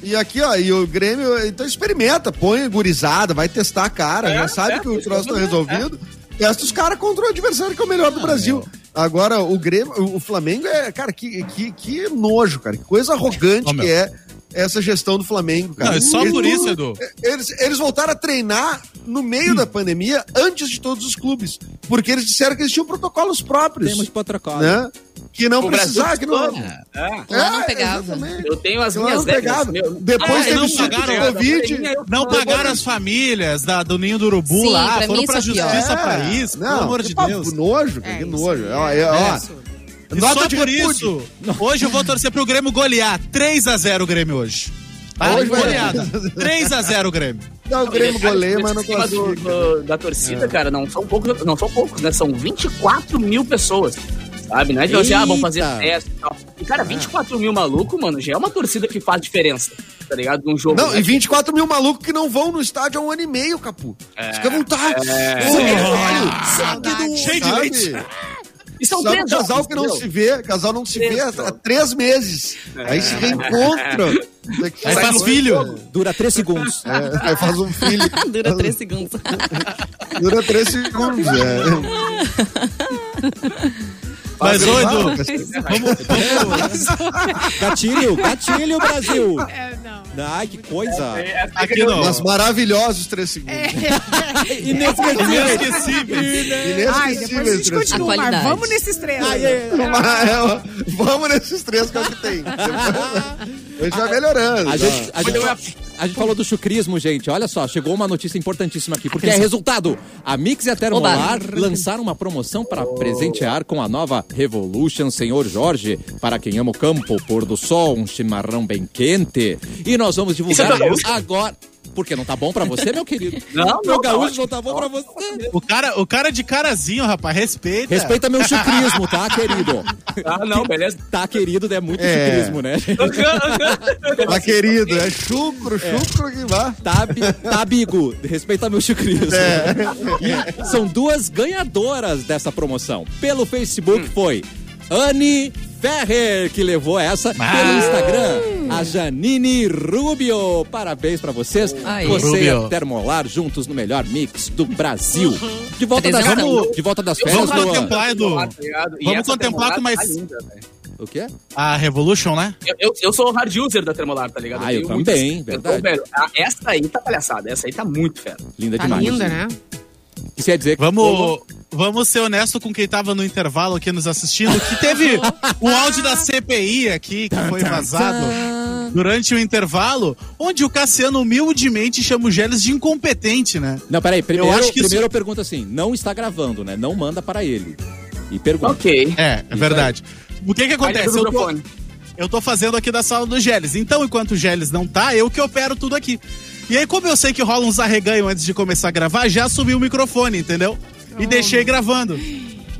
E aqui, ó, e o Grêmio, então experimenta, põe gurizada, vai testar a cara, É, já sabe é, que o troço tá mesmo, resolvido. Testa os caras contra o adversário que é o melhor do Brasil. Agora, o Grêmio, o Flamengo é, cara, que, que, que nojo, cara. Que coisa arrogante meu. que é essa gestão do Flamengo, cara. Não, é só Eles- por isso, Edu. Eles, eles voltaram a treinar no meio da pandemia, antes de todos os clubes. Porque eles disseram que eles tinham protocolos próprios. Temos protocolo. né? Que não O precisava, que não. É. Lá não pegava. exatamente. Eu tenho as Lá minhas não pegava. meu. Depois Ah, teve não surto de pagaram, Covid. Não pagaram as famílias da, do Ninho do Urubu Sim, lá, pra foram pra é justiça É, pra isso, não, pelo amor de Deus. nojo, cara, É, que nojo. é. é. E só de por repúdio. isso, hoje eu vou torcer pro Grêmio golear. 3x0 o Grêmio hoje. Hoje vai- Goleada. 3x0 o Grêmio. Não, o Grêmio goleia, mas não do- classifica. do- da torcida, cara, não são poucos, não são poucos, né? São 24 mil pessoas. Sabe, né? Então, assim, ah, vamos fazer festa e tal. E, cara, 24 mil maluco, mano, já é uma torcida que faz diferença, tá ligado? Num jogo. Não, né? e 24 mil malucos que não vão no estádio há um ano e meio, Capu. Os caras vão estar. Saudade. Cheio de leite. E são Sabe, três casal jogos, que não entendeu? se vê, casal não se Três vê há, há três meses. Aí se reencontram. Daqui Aí faz no- filho. Dura três segundos. É, aí faz um filho. Dura três segundos. Dura três segundos. É. Mas, ô, Edu, Vamos, Gatilho, gatilho, Brasil. É, não. Ai, que coisa. aqui não. Mas maravilhosos três segundos. Inesquecíveis. Ai, depois a gente continua, mas vamos nesses três. É, Vamos nesses três que é o que tem. A gente vai melhorando. A gente, a, gente, a gente falou do chucrismo, gente. Olha só, chegou uma notícia importantíssima aqui, porque é resultado. A Mix e a Termolar lançaram uma promoção para presentear com a nova Revolution Senhor Jorge. Para quem ama o campo, pôr do sol, um chimarrão bem quente. E nós vamos divulgar é agora. Porque não tá bom pra você, meu querido? Não, meu não, tá gaúcho ótimo. não tá bom pra você. O cara, o cara de carazinho, rapaz, respeita. Respeita meu chucrismo, tá, querido? Ah, não, beleza. Tá, querido, é muito É. chucrismo, né? Tá querido, é chucro, chucro que vá. Tá, tá, Bigo, respeita meu chucrismo. E são duas ganhadoras dessa promoção. Pelo Facebook foi Anne Ferrer, que levou essa. Pelo Instagram, a Janine Rubio. Parabéns pra vocês. Aí. Você e Rubio. a Termolar juntos no melhor mix do Brasil. De volta, das, Presentão. de volta das Eu férias, Vamos contemplar, Edu. E Vamos contemplar com mais- tá linda. O quê? A Revolution, né? Eu, eu, eu sou o hard user da Termolar, tá ligado? Ah, eu tenho também, muitas- verdade. Então, velho, essa aí tá palhaçada. Essa aí tá muito fera. Linda Tá demais. linda, né? Isso quer dizer que Vamos, vamos ser honesto com quem tava no intervalo aqui nos assistindo, que teve um áudio da CPI aqui, que foi vazado durante o intervalo, onde o Cassiano humildemente chama o Gélis de incompetente, né? Não, peraí. Primeiro, acho que isso- primeiro eu pergunto assim: não está gravando, né? Não manda para ele. E pergunta. Ok. É, é verdade. O que que acontece? Eu tô, microfone. eu tô fazendo aqui da sala do Gélis. Então, enquanto o Gélis não tá, eu que opero tudo aqui. E aí, como eu sei que rola uns arreganho antes de começar a gravar, já subi o microfone, entendeu? E deixei gravando.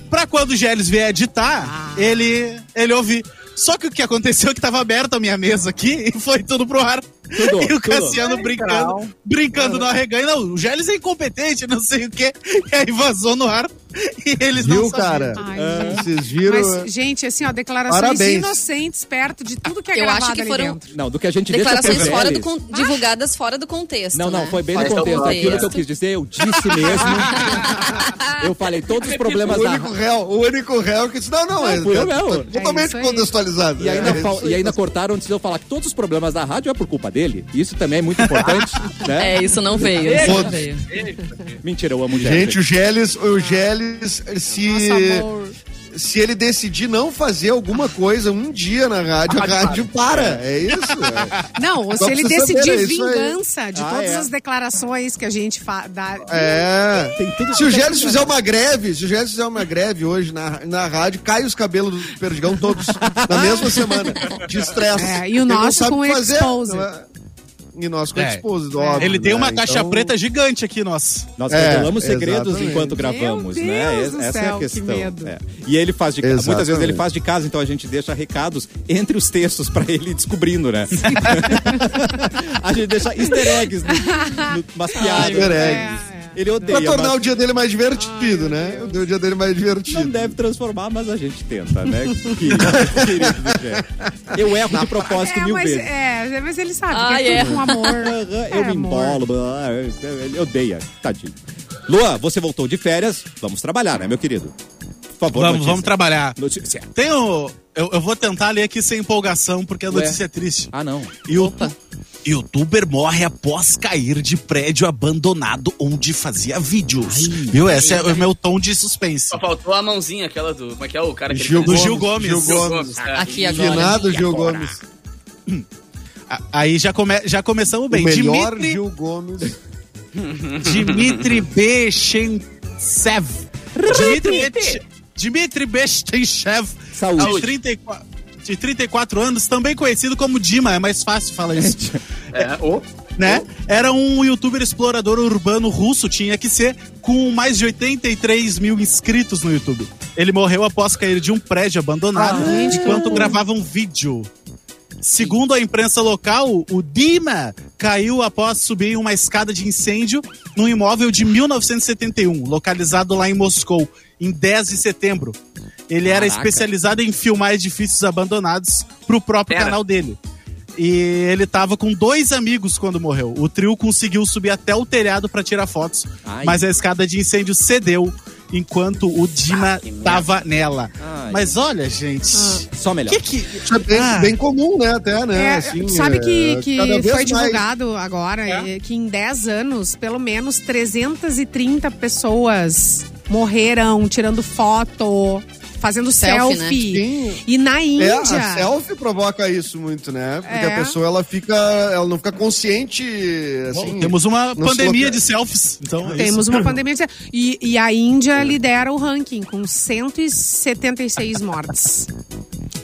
Pra quando o Gélis vier editar, ele, ele ouvir. Só que o que aconteceu é que tava aberta a minha mesa aqui e foi tudo pro ar. Tudo, e o tudo. Cassiano brincando, brincando no arreganho. Não, o Gélis é incompetente, não sei o quê. E aí vazou no ar. E eles não Viu, sabiam. cara? Ai, É. Vocês viram? Mas, gente, assim, ó, declarações Parabéns. inocentes perto de tudo que é Eu acho que foram dentro. Não, do que a gente Declarações sobre fora do con- divulgadas fora do contexto. Não, não, né? foi bem no Fora do contexto. Aquilo que eu contexto. quis dizer, eu disse mesmo. eu falei todos os problemas o da. único réu, o único réu que disse, não, não, é, eu é mesmo. totalmente É contextualizado. E ainda, É, fal- e ainda cortaram antes de eu falar que todos os problemas da rádio é por culpa dele. Isso também é muito importante, né? É, isso não veio. Isso não veio. Mentira, eu amo o Gente, o Gélis, o Se... Se ele decidir não fazer alguma coisa um dia na rádio, a rádio para. É isso. é. Não, ou se ele decidir saber, é aí. vingança de Ah, todas é. as declarações que a gente fa- dá. É. Tem tudo se o Gélis fizer uma greve, se o Gélis fizer uma greve hoje na, na rádio, cai os cabelos do Perdigão todos na mesma semana. De estresse. É, e o Ele nosso sabe com fazer, Exposed. É? E nós com É. Exposed, óbvio. Ele tem né? uma caixa Então- preta gigante aqui, nossa. Nós É, revelamos segredos exatamente. enquanto gravamos, Meu né? Deus Essa é céu, a que questão. medo. É. E ele faz de muitas vezes ele faz de casa, então a gente deixa recados entre os textos pra ele ir descobrindo, né? a gente deixa easter eggs, no, no, umas piadas. Easter né? eggs. Ele odeia. Pra tornar mas o dia dele mais divertido, né? O dia dele mais Não divertido. deve transformar, mas a gente tenta, né? Querido, querido. Eu erro de propósito É, mil mas, vezes. é, mas ele sabe Ah, que é é. tudo com amor. Eu É, me embolo, ele odeia, tadinho. Luan, você voltou de férias, vamos trabalhar, né, meu querido? Por favor, Vamos, notícia. vamos trabalhar. Notícia. Tenho. Eu, eu vou tentar ler aqui sem empolgação, porque a notícia é triste. Ah, não. Youtu- Youtuber morre após cair de prédio abandonado onde fazia vídeos. Viu? Esse é o meu tom de suspense. Só faltou a mãozinha, aquela do. Como é que é o cara que Gil Do Gomes, Gil Gomes. Gil Gomes. Aqui agora. Finado Gil Gomes. Aí já, come, já começamos bem. o melhor Dimitri, Gil Gomes. Dimitri Bechensev. Dimitri, Bech- Dimitri Bechensev. Saúde. De 34, de 34 anos, também conhecido como Dima, é mais fácil falar isso. É, ô. né? Era um youtuber explorador urbano russo, tinha que ser, com mais de 83 mil inscritos no YouTube. Ele morreu após cair de um prédio abandonado que enquanto gravava um vídeo. Segundo a imprensa local, o Dima caiu após subir uma escada de incêndio num imóvel de 1971, localizado lá em Moscou, em 10 de setembro. Ele era Caraca. especializado em filmar edifícios abandonados pro próprio Era. canal dele. E ele tava com dois amigos quando morreu. O trio conseguiu subir até o telhado para tirar fotos, Ai. mas a escada de incêndio cedeu enquanto o Dima que merda. tava nela. Ai. Mas olha, gente, Só melhor. que que Isso é bem, Ah. bem comum, né? Até, né? É, Assim, sabe que, é, que vez foi mais. divulgado agora É. eh, que em 10 anos, pelo menos 330 pessoas morreram tirando foto, fazendo Selfie, selfie. Sim. E na É, Índia. a selfie provoca isso muito, né? Porque É. a pessoa ela fica, ela não fica consciente, Bom, assim. temos uma pandemia de selfies. Então é Temos isso. uma pandemia. de- E, e a Índia lidera o ranking com 176 mortes.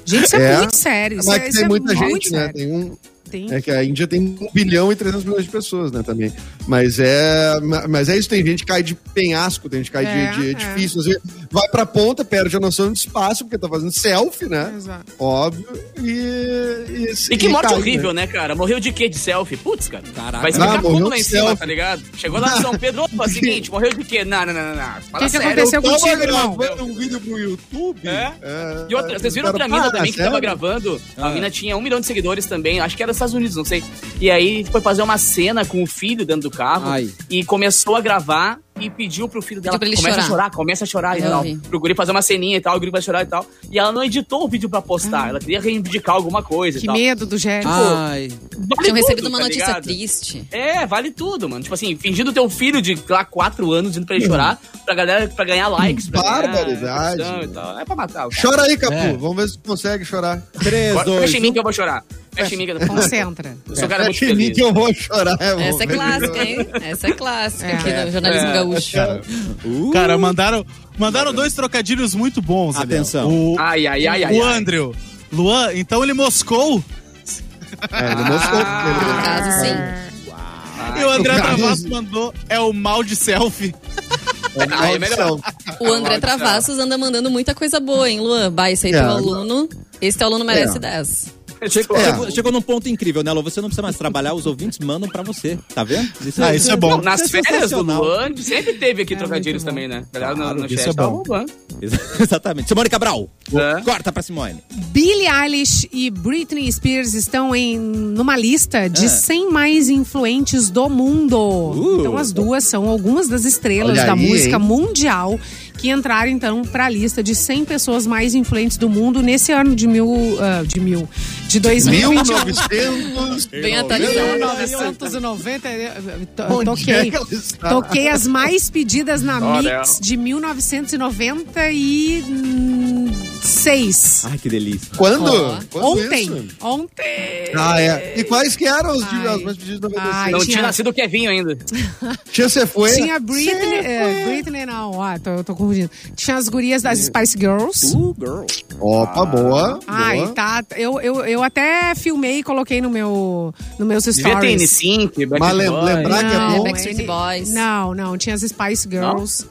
Gente, isso é, É. muito sério. Isso Mas é, isso tem é muita gente, né? sério. Tem um, Tem. é que a Índia tem 1 bilhão e 300 milhões de pessoas, né, também. Mas é, ma- mas é isso, tem gente que cai de penhasco, tem gente que cai É, de, de é. edifício, às vezes vai pra ponta, perde a noção de espaço, porque tá fazendo selfie, né? Exato. Óbvio. E, e, E que morte cai, horrível, né? né, cara? Morreu de quê? De selfie? Putz, cara. Caraca. Vai explicar Ah, tudo lá em cima, selfie. tá ligado? Chegou lá em São Pedro, opa, seguinte, morreu de quê? Não, não, não, não. não. Fala Que que aconteceu Eu tava contigo, irmão? gravando um vídeo pro YouTube. É? é, E outra, vocês viram outra mina também que tava gravando? A Ah. mina tinha um milhão de seguidores também, acho que era Estados Unidos, não sei. E aí foi fazer uma cena com o filho dentro do carro Ai. e começou a gravar e pediu pro filho dela pra ele começa a chorar. chorar, começa a chorar e tal. vi. Pro guri fazer uma ceninha e tal, o guri vai chorar e tal. E ela não editou o vídeo pra postar, ela queria reivindicar alguma coisa Que e tal. medo do Gério. Ai. Vale Tinham recebido uma tá notícia ligado? triste. É, vale tudo, mano. Tipo assim, fingindo teu filho de lá quatro anos indo pra ele chorar, pra galera, pra ganhar likes. Pra Barbaridade. e. É pra matar. o cara. Chora aí, Capu. É. Vamos ver se tu consegue chorar. 3, Agora, 2, Fecha em mim que eu vou chorar. Fecha em mim que eu vou chorar. Concentra. Eu sou um cara muito Fecha em mim feliz. que eu vou chorar. é, Essa é clássica, hein? Essa é clássica É. aqui no jornalismo É. gaúcho. Uh, Cara, mandaram, mandaram dois trocadilhos muito bons. Atenção. O, Ai, ai, ai, ai. o. Andrew. Luan, então ele moscou. É, ele mostrou. No caso, sim. e o André o cara- Travasso mandou é o mal de selfie. Ele, Aí é melhor. O André Travassos anda mandando muita coisa boa, hein, Luan? Bah, esse aí É. teu aluno. Esse teu aluno merece É. 10. Chegou, É. chegou, chegou num ponto incrível, né, Lô? Você não precisa mais trabalhar, os ouvintes mandam pra você, tá vendo? Ah, isso é bom. Nas Isso é férias do. Luan, sempre teve aqui É trocadilhos também, né? Galera no, Claro, no isso chat é bom. Exatamente. Simone Cabral, É. corta pra Simone. Billie Eilish e Britney Spears estão em numa lista de Ah. 100 mais influentes do mundo. Uh. Então as duas são algumas das estrelas da aí, música hein? mundial que entraram então para a lista de 100 pessoas mais influentes do mundo nesse ano de mil ah, de mil de 2021. 1900. Bem atualizado. 1990, eu to- Onde toquei. Toquei as mais pedidas na Olha. Mix de 1990 e Seis. Ai, que delícia. Quando? Ó. Quando Ontem. isso? Ontem. Ah, é. E quais que eram os Ai. as mais pedidas de 96? Ai, Não tinha- tinha nascido o Kevinho ainda. Tinha Você Foi? Tinha Britney. É, Britney não, ó, tô, tô confundindo. Tinha as gurias das Spice Girls. Uh, girl. Opa, boa. Ai, boa. tá. Eu, eu, eu até filmei e coloquei no meu, no meus Devia ter stories. N5, Mas lembrar que é Não, bom. Backstreet Boys. Não, não. Tinha as Spice Girls.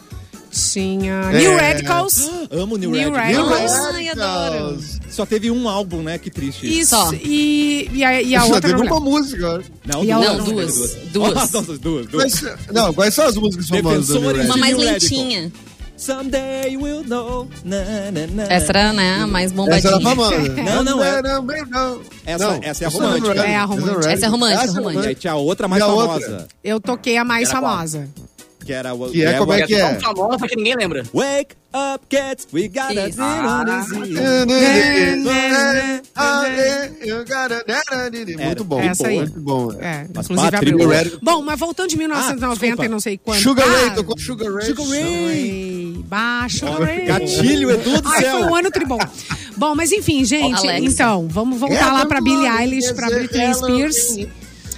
Tinha É. New Radicals. Amo New, New. New Radicals. Ai, adoro. Só teve um álbum, né? Que triste. Isso. Só. E, e a, e a Só outra. teve não uma música. Não, E a duas. Não, duas. Duas. Duas. Duas, não, quais são as músicas famosas do New? Uma mais lentinha. Someday will know. Na, na, na. Essa era, né, a mais Essa bombadinha. era famosa. Não, não, é-. Essa- Não, essa é a essa romântica. É a romântica. Essa é romântica, Essa romântica. E aí tinha a outra mais a famosa. outra? Eu toquei a mais Era qual? famosa. Que era o. Que é como é que é? Tão famosa que ninguém lembra. Wake up, kids, we gotta Isso. Muito bom. Essa aí. Muito bom. É, Mas inclusive Patrick abriu. Red- Bom, mas voltando de 1990 desculpa. e não sei quanto. Sugar Ray, Ah, tocou Sugar Ray. Sugar Ray. Baixo, Ray. Gatilho, Edu do Ai, céu. foi um ano tribom. Bom, mas enfim, gente, então, vamos voltar É, lá pra Billie Eilish, pra Britney Spears.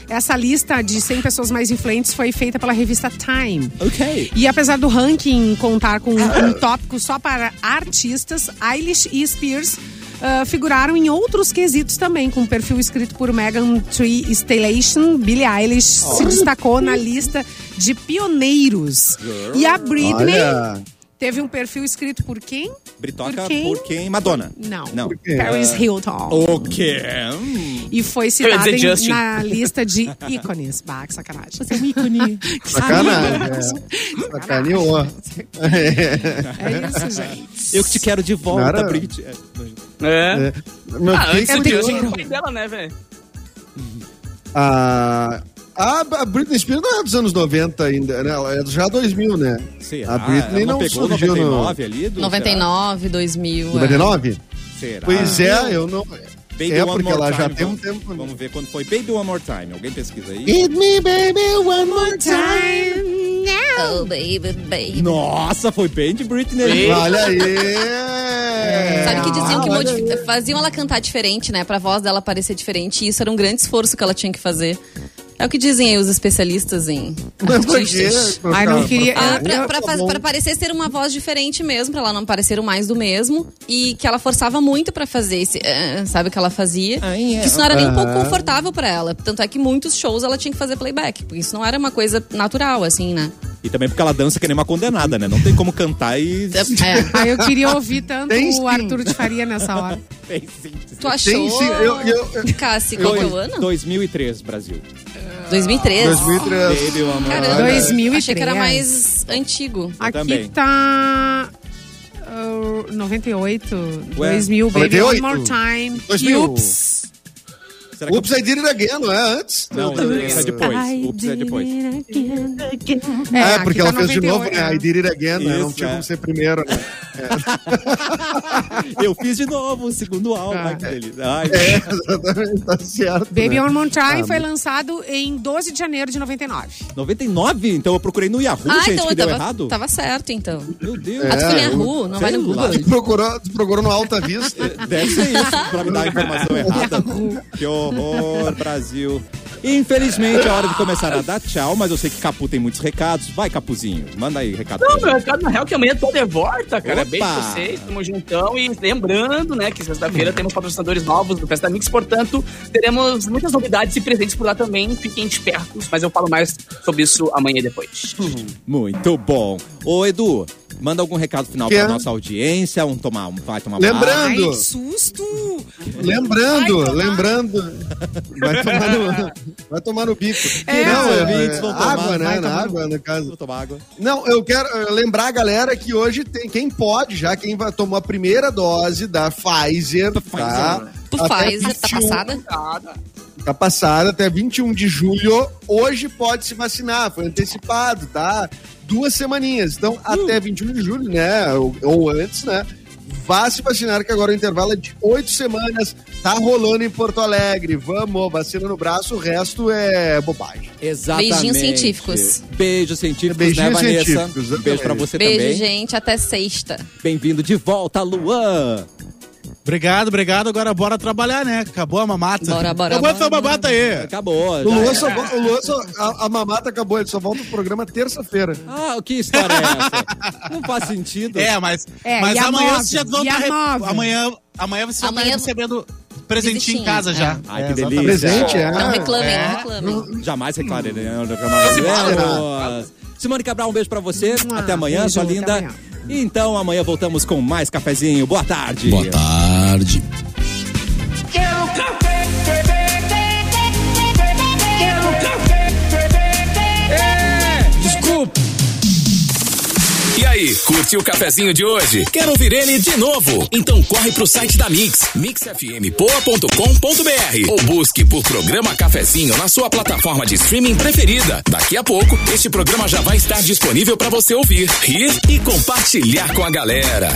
Essa lista de 100 pessoas mais influentes foi feita pela revista Time. Ok. E apesar do ranking contar com um tópico só para artistas, Eilish e Spears ah, figuraram em outros quesitos também, com um perfil escrito por Megan Tree Stalation. Billie Eilish se destacou na lista de pioneiros. E a Britney Olha. Teve um perfil escrito por quem? Britoca Por quem? por quem? Madonna. Não. Não. Paris Hilton. O quê? Hum. E foi Eu citada em- na lista de ícones. Bah, que sacanagem. Você é um ícone. Sacanagem. é. Sacaneou. É isso, gente. Eu que te quero de volta, Cara. Brit. É, É. Meu, Ah, fiquei antes do curioso. Justin, o pai dela, né, velho? A, a, Britney Spears não é dos anos 90 ainda, né? Ela é já 2000, né? será? A Britney Ela não pegou surgiu no- 99 ali? Do, 99, 2000. é. 99? Será? Pois é, eu não. Baby é, porque ela já Time, tem um tempo. Vamos ver quando foi Baby One More Time. Alguém pesquisa aí? Hit me, baby, one more time. Oh, baby, baby. Nossa, foi bem de Britney. Olha aí. Sabe que diziam que Ah, olha modifi- aí. faziam ela cantar diferente, né? Pra voz dela parecer diferente. E isso era um grande esforço que ela tinha que fazer. É o que dizem aí os especialistas em artistas. Ai, não queria- Ah, pra, pra, tá pra parecer ser uma voz diferente mesmo, pra ela não parecer o mais do mesmo. E que ela forçava muito pra fazer esse. eh, sabe o que ela fazia? Ai, é. Que isso não era nem um pouco Aham. confortável pra ela. Tanto é que muitos shows ela tinha que fazer playback. Porque isso não era uma coisa natural, assim, né? E também porque ela dança que nem uma condenada, né? Não tem como cantar e. É. Ai, eu queria ouvir tanto Tem o. Arthur de Faria nessa hora. Tem sim. Tu achou? Tem sim, eu- eu- eu- Cassi, qual que é o ano? 2003, Brasil. 2003. 2003. Baby Caramba, Time. 2003. achei que era mais antigo. Aqui também. tá. uh, 98, Ué, 2000, Baby 98? One More Time. 2000. Ups. Será que Ups, I did it again, não é antes? Não, é depois. Ups, é depois. É, É, aqui porque tá ela fez de 98, novo, né? né? I did it again, né? Não Isso, tinha é. como ser primeiro. né? Eu fiz de novo o segundo álbum. Ah. Que delícia. Ai, É, exatamente, tá certo. Baby né? One More Time Ah, foi lançado em 12 de janeiro de 99. 99? Então eu procurei no Yahoo, Ah, gente, então que eu deu tava, errado. tava certo, então. Meu Deus. Ah, tu foi no É, Yahoo, não vai no. Google. Tu procurou, tu procurou no Alta Vista? Deve ser isso, pra me dar a informação errada. que horror, Brasil. Infelizmente, é hora de começar a dar tchau, mas eu sei que Capu tem muitos recados. Vai, Capuzinho, manda aí recado. Não, meu recado na real é que amanhã tô de volta, cara. Opa! Beijo pra vocês, tamo juntão. E lembrando, né, que sexta-feira temos patrocinadores novos do Festa Mix, portanto, teremos muitas novidades e presentes por lá também. Fiquem espertos, mas eu falo mais sobre isso amanhã e depois. Muito bom. Ô, Edu, manda algum recado final Que pra é? nossa audiência. Um tomar, um- vai tomar Lembrando. Ai, susto! Lembrando, Vai tomar. lembrando. Vai tomar no, vai tomar no bico. É, não, é, ouvintes é vão tomar, água, né? Na tomar no- água, no caso. Vou tomar água. Não, eu quero eh, lembrar a galera que hoje tem quem pode já, quem vai tomar a primeira dose da Pfizer, tá? Tu Até faz, tá 21 passada? Tá passada até 21 de julho. Hoje pode se vacinar, foi antecipado, tá? Duas semaninhas. Então, até 21 de julho, né? Ou, ou antes, né? Vá se vacinar, que agora o intervalo é de oito semanas. Tá rolando em Porto Alegre. Vamos, vacina no braço, o resto é bobagem. Exatamente. Beijinhos científicos. Beijos científicos, Beijinhos né, Vanessa? científicos, Um beijo pra exatamente. você Beijo, também. gente. Até sexta. Bem-vindo de volta, Luan. Obrigado, obrigado. Agora bora trabalhar, né? Acabou a mamata. Bora, bora, Acabou essa mamata aí. Acabou. O Luan é. só, o Luan só- a, a mamata acabou, ele só volta pro programa terça-feira. Ah, que história é essa? Não faz sentido. É, mas, É, mas amanhã nove? vocês já vão estar. re-? Amanhã, amanhã vocês vão estar recebendo presentinho em casa é. já. Ai, É, que exatamente. delícia. Presente, é. Não reclamem, é. não reclamem. Jamais reclamaremos. Simone Cabral, um beijo pra você. Até amanhã, beijo, sua linda. amanhã. Então, amanhã voltamos com mais cafezinho. Boa tarde. Boa tarde. Aí, curtiu o cafezinho de hoje? Quer ouvir ele de novo? Então corre pro site da Mix, mixfmpoa.com.br ou busque por programa Cafezinho na sua plataforma de streaming preferida. Daqui a pouco, este programa já vai estar disponível para você ouvir, rir e compartilhar com a galera.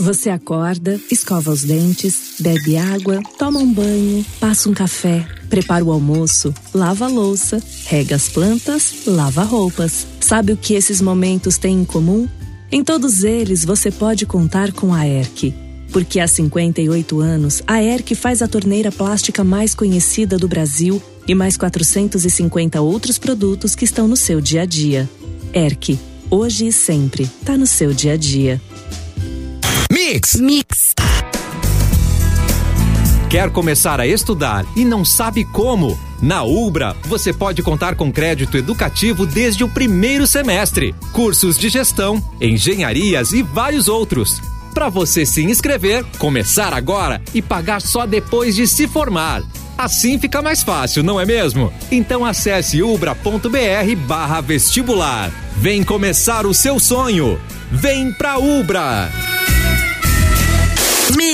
Você acorda, escova os dentes, bebe água, toma um banho, passa um café, prepara o almoço, lava a louça, rega as plantas, lava roupas. Sabe o que esses momentos têm em comum? Em todos eles você pode contar com a ERC. Porque há 58 anos, a ERC faz a torneira plástica mais conhecida do Brasil e mais 450 outros produtos que estão no seu dia a dia. ERC, hoje e sempre, tá no seu dia a dia. Mix! Mix. Quer começar a estudar e não sabe como? Na Ubra, você pode contar com crédito educativo desde o primeiro semestre, cursos de gestão, engenharias e vários outros. Para você se inscrever, começar agora e pagar só depois de se formar. Assim fica mais fácil, não é mesmo? Então acesse ubra.br barra vestibular. Vem começar o seu sonho. Vem pra Ubra!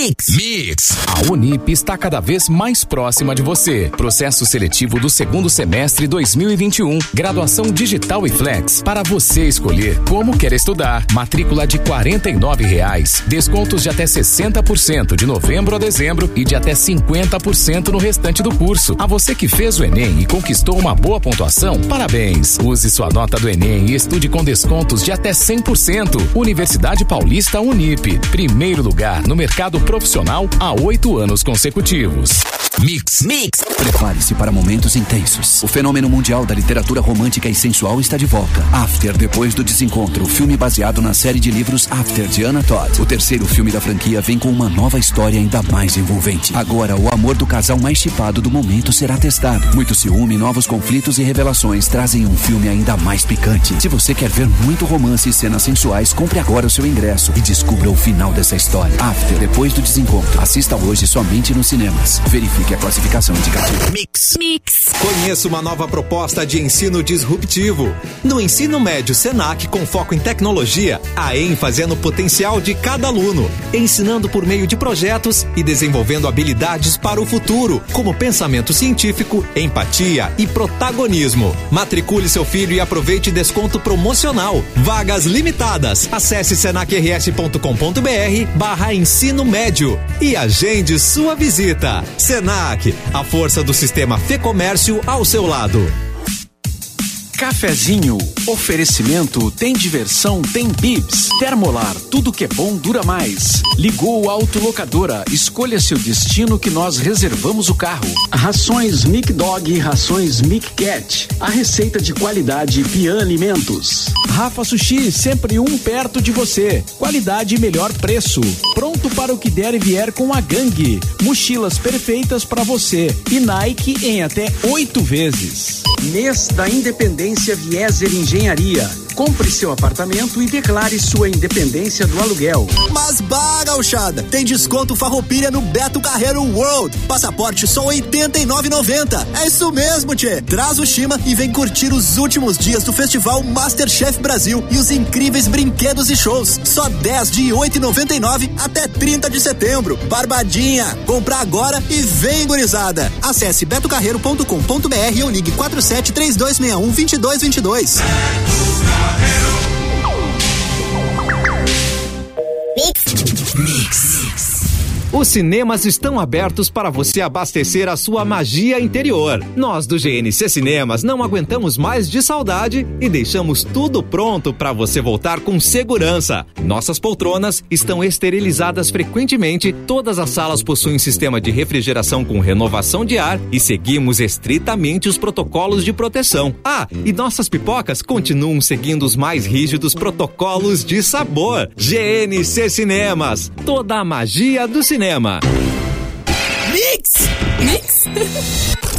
Mix. Mix. A Unip está cada vez mais próxima de você. Processo seletivo do segundo semestre 2021. Graduação digital e flex. Para você escolher como quer estudar. Matrícula de 49 reais. Descontos de até 60% de novembro a dezembro e de até 50% no restante do curso. A você que fez o Enem e conquistou uma boa pontuação, parabéns. Use sua nota do Enem e estude com descontos de até 100%. Universidade Paulista Unip. Primeiro lugar no mercado profissional há oito anos consecutivos. Mix. Mix. Prepare-se para momentos intensos. O fenômeno mundial da literatura romântica e sensual está de volta. After, depois do desencontro, filme baseado na série de livros After de Anna Todd. O terceiro filme da franquia vem com uma nova história ainda mais envolvente. Agora, o amor do casal mais chipado do momento será testado. Muito ciúme, novos conflitos e revelações trazem um filme ainda mais picante. Se você quer ver muito romance e cenas sensuais, compre agora o seu ingresso e descubra o final dessa história. After, depois do desencontro. Assista hoje somente nos cinemas. Verifique a classificação indicativa. Mix. Mix. Conheça uma nova proposta de ensino disruptivo. No ensino médio Senac, com foco em tecnologia, a ênfase é no potencial de cada aluno, ensinando por meio de projetos e desenvolvendo habilidades para o futuro, como pensamento científico, empatia e protagonismo. Matricule seu filho e aproveite desconto promocional. Vagas limitadas. Acesse senacrs.com.br barra ensino médio e agende sua visita. Senac, a força do sistema Fê Comércio ao seu lado. Cafezinho. Oferecimento tem diversão, tem bibs. Termolar, tudo que é bom dura mais. Ligou autolocadora, escolha seu destino que nós reservamos o carro. Rações Mic Dog e rações Mic Cat. A receita de qualidade Pian Alimentos. Rafa Sushi, sempre um perto de você. Qualidade e melhor preço. Pronto para o que der e vier com a gangue. Mochilas perfeitas para você. E Nike em até oito vezes. Mês da Independência Vieser Engenharia. Compre seu apartamento e declare sua independência do aluguel. Mas bah, gauchada, tem desconto farroupilha no Beto Carreiro World. Passaporte só R$ 89,90. É isso mesmo, tchê. Traz o Shima e vem curtir os últimos dias do Festival Masterchef Brasil e os incríveis brinquedos e shows. Só 10 de R$ 8,99 até 30 de setembro. Barbadinha, comprar agora e vem gurizada. Acesse betocarreiro.com.br ou ligue 47 3261 2222. Mix. Os cinemas estão abertos para você abastecer a sua magia interior. Nós do GNC Cinemas não aguentamos mais de saudade e deixamos tudo pronto para você voltar com segurança. Nossas poltronas estão esterilizadas frequentemente, todas as salas possuem sistema de refrigeração com renovação de ar e seguimos estritamente os protocolos de proteção. Ah, e nossas pipocas continuam seguindo os mais rígidos protocolos de sabor. GNC Cinemas, toda a magia do cinema. Mix! Mix!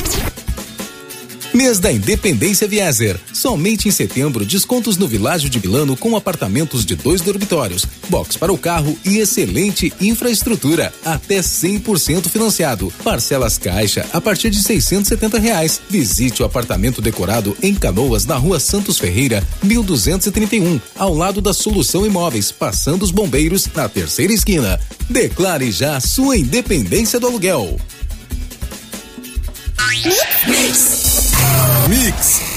Mês da Independência Vieser. Somente em setembro, descontos no Világio de Milano com apartamentos de dois dormitórios, box para o carro e excelente infraestrutura. Até 100% financiado. Parcelas caixa a partir de 670 reais. Visite o apartamento decorado em Canoas, na rua Santos Ferreira, 1231, ao lado da Solução Imóveis, passando os bombeiros na terceira esquina. Declare já sua independência do aluguel. Mix.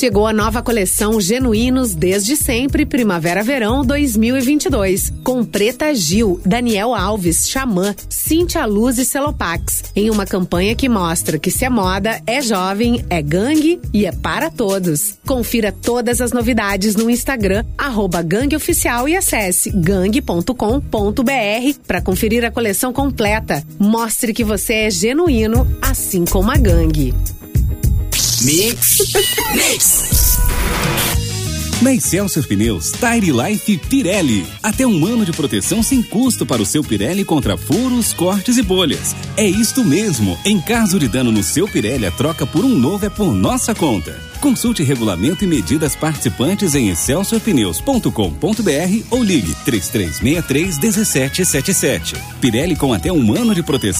Chegou a nova coleção Genuínos desde sempre Primavera-Verão 2022, com Preta Gil, Daniel Alves, Xamã, Cintia Luz e Celopax, em uma campanha que mostra que se é moda, é jovem, é gangue e é para todos. Confira todas as novidades no Instagram, arroba gangue oficial e acesse gangue.com.br para conferir a coleção completa. Mostre que você é genuíno, assim como a gangue. Mix. Mix. Na Excelsior Pneus, Tire Life Pirelli. Até um ano de proteção sem custo para o seu Pirelli contra furos, cortes e bolhas. É isto mesmo. Em caso de dano no seu Pirelli, a troca por um novo é por nossa conta. Consulte regulamento e medidas participantes em excelsiorpneus.com.br ou ligue 3363 1777. Pirelli com até um ano de proteção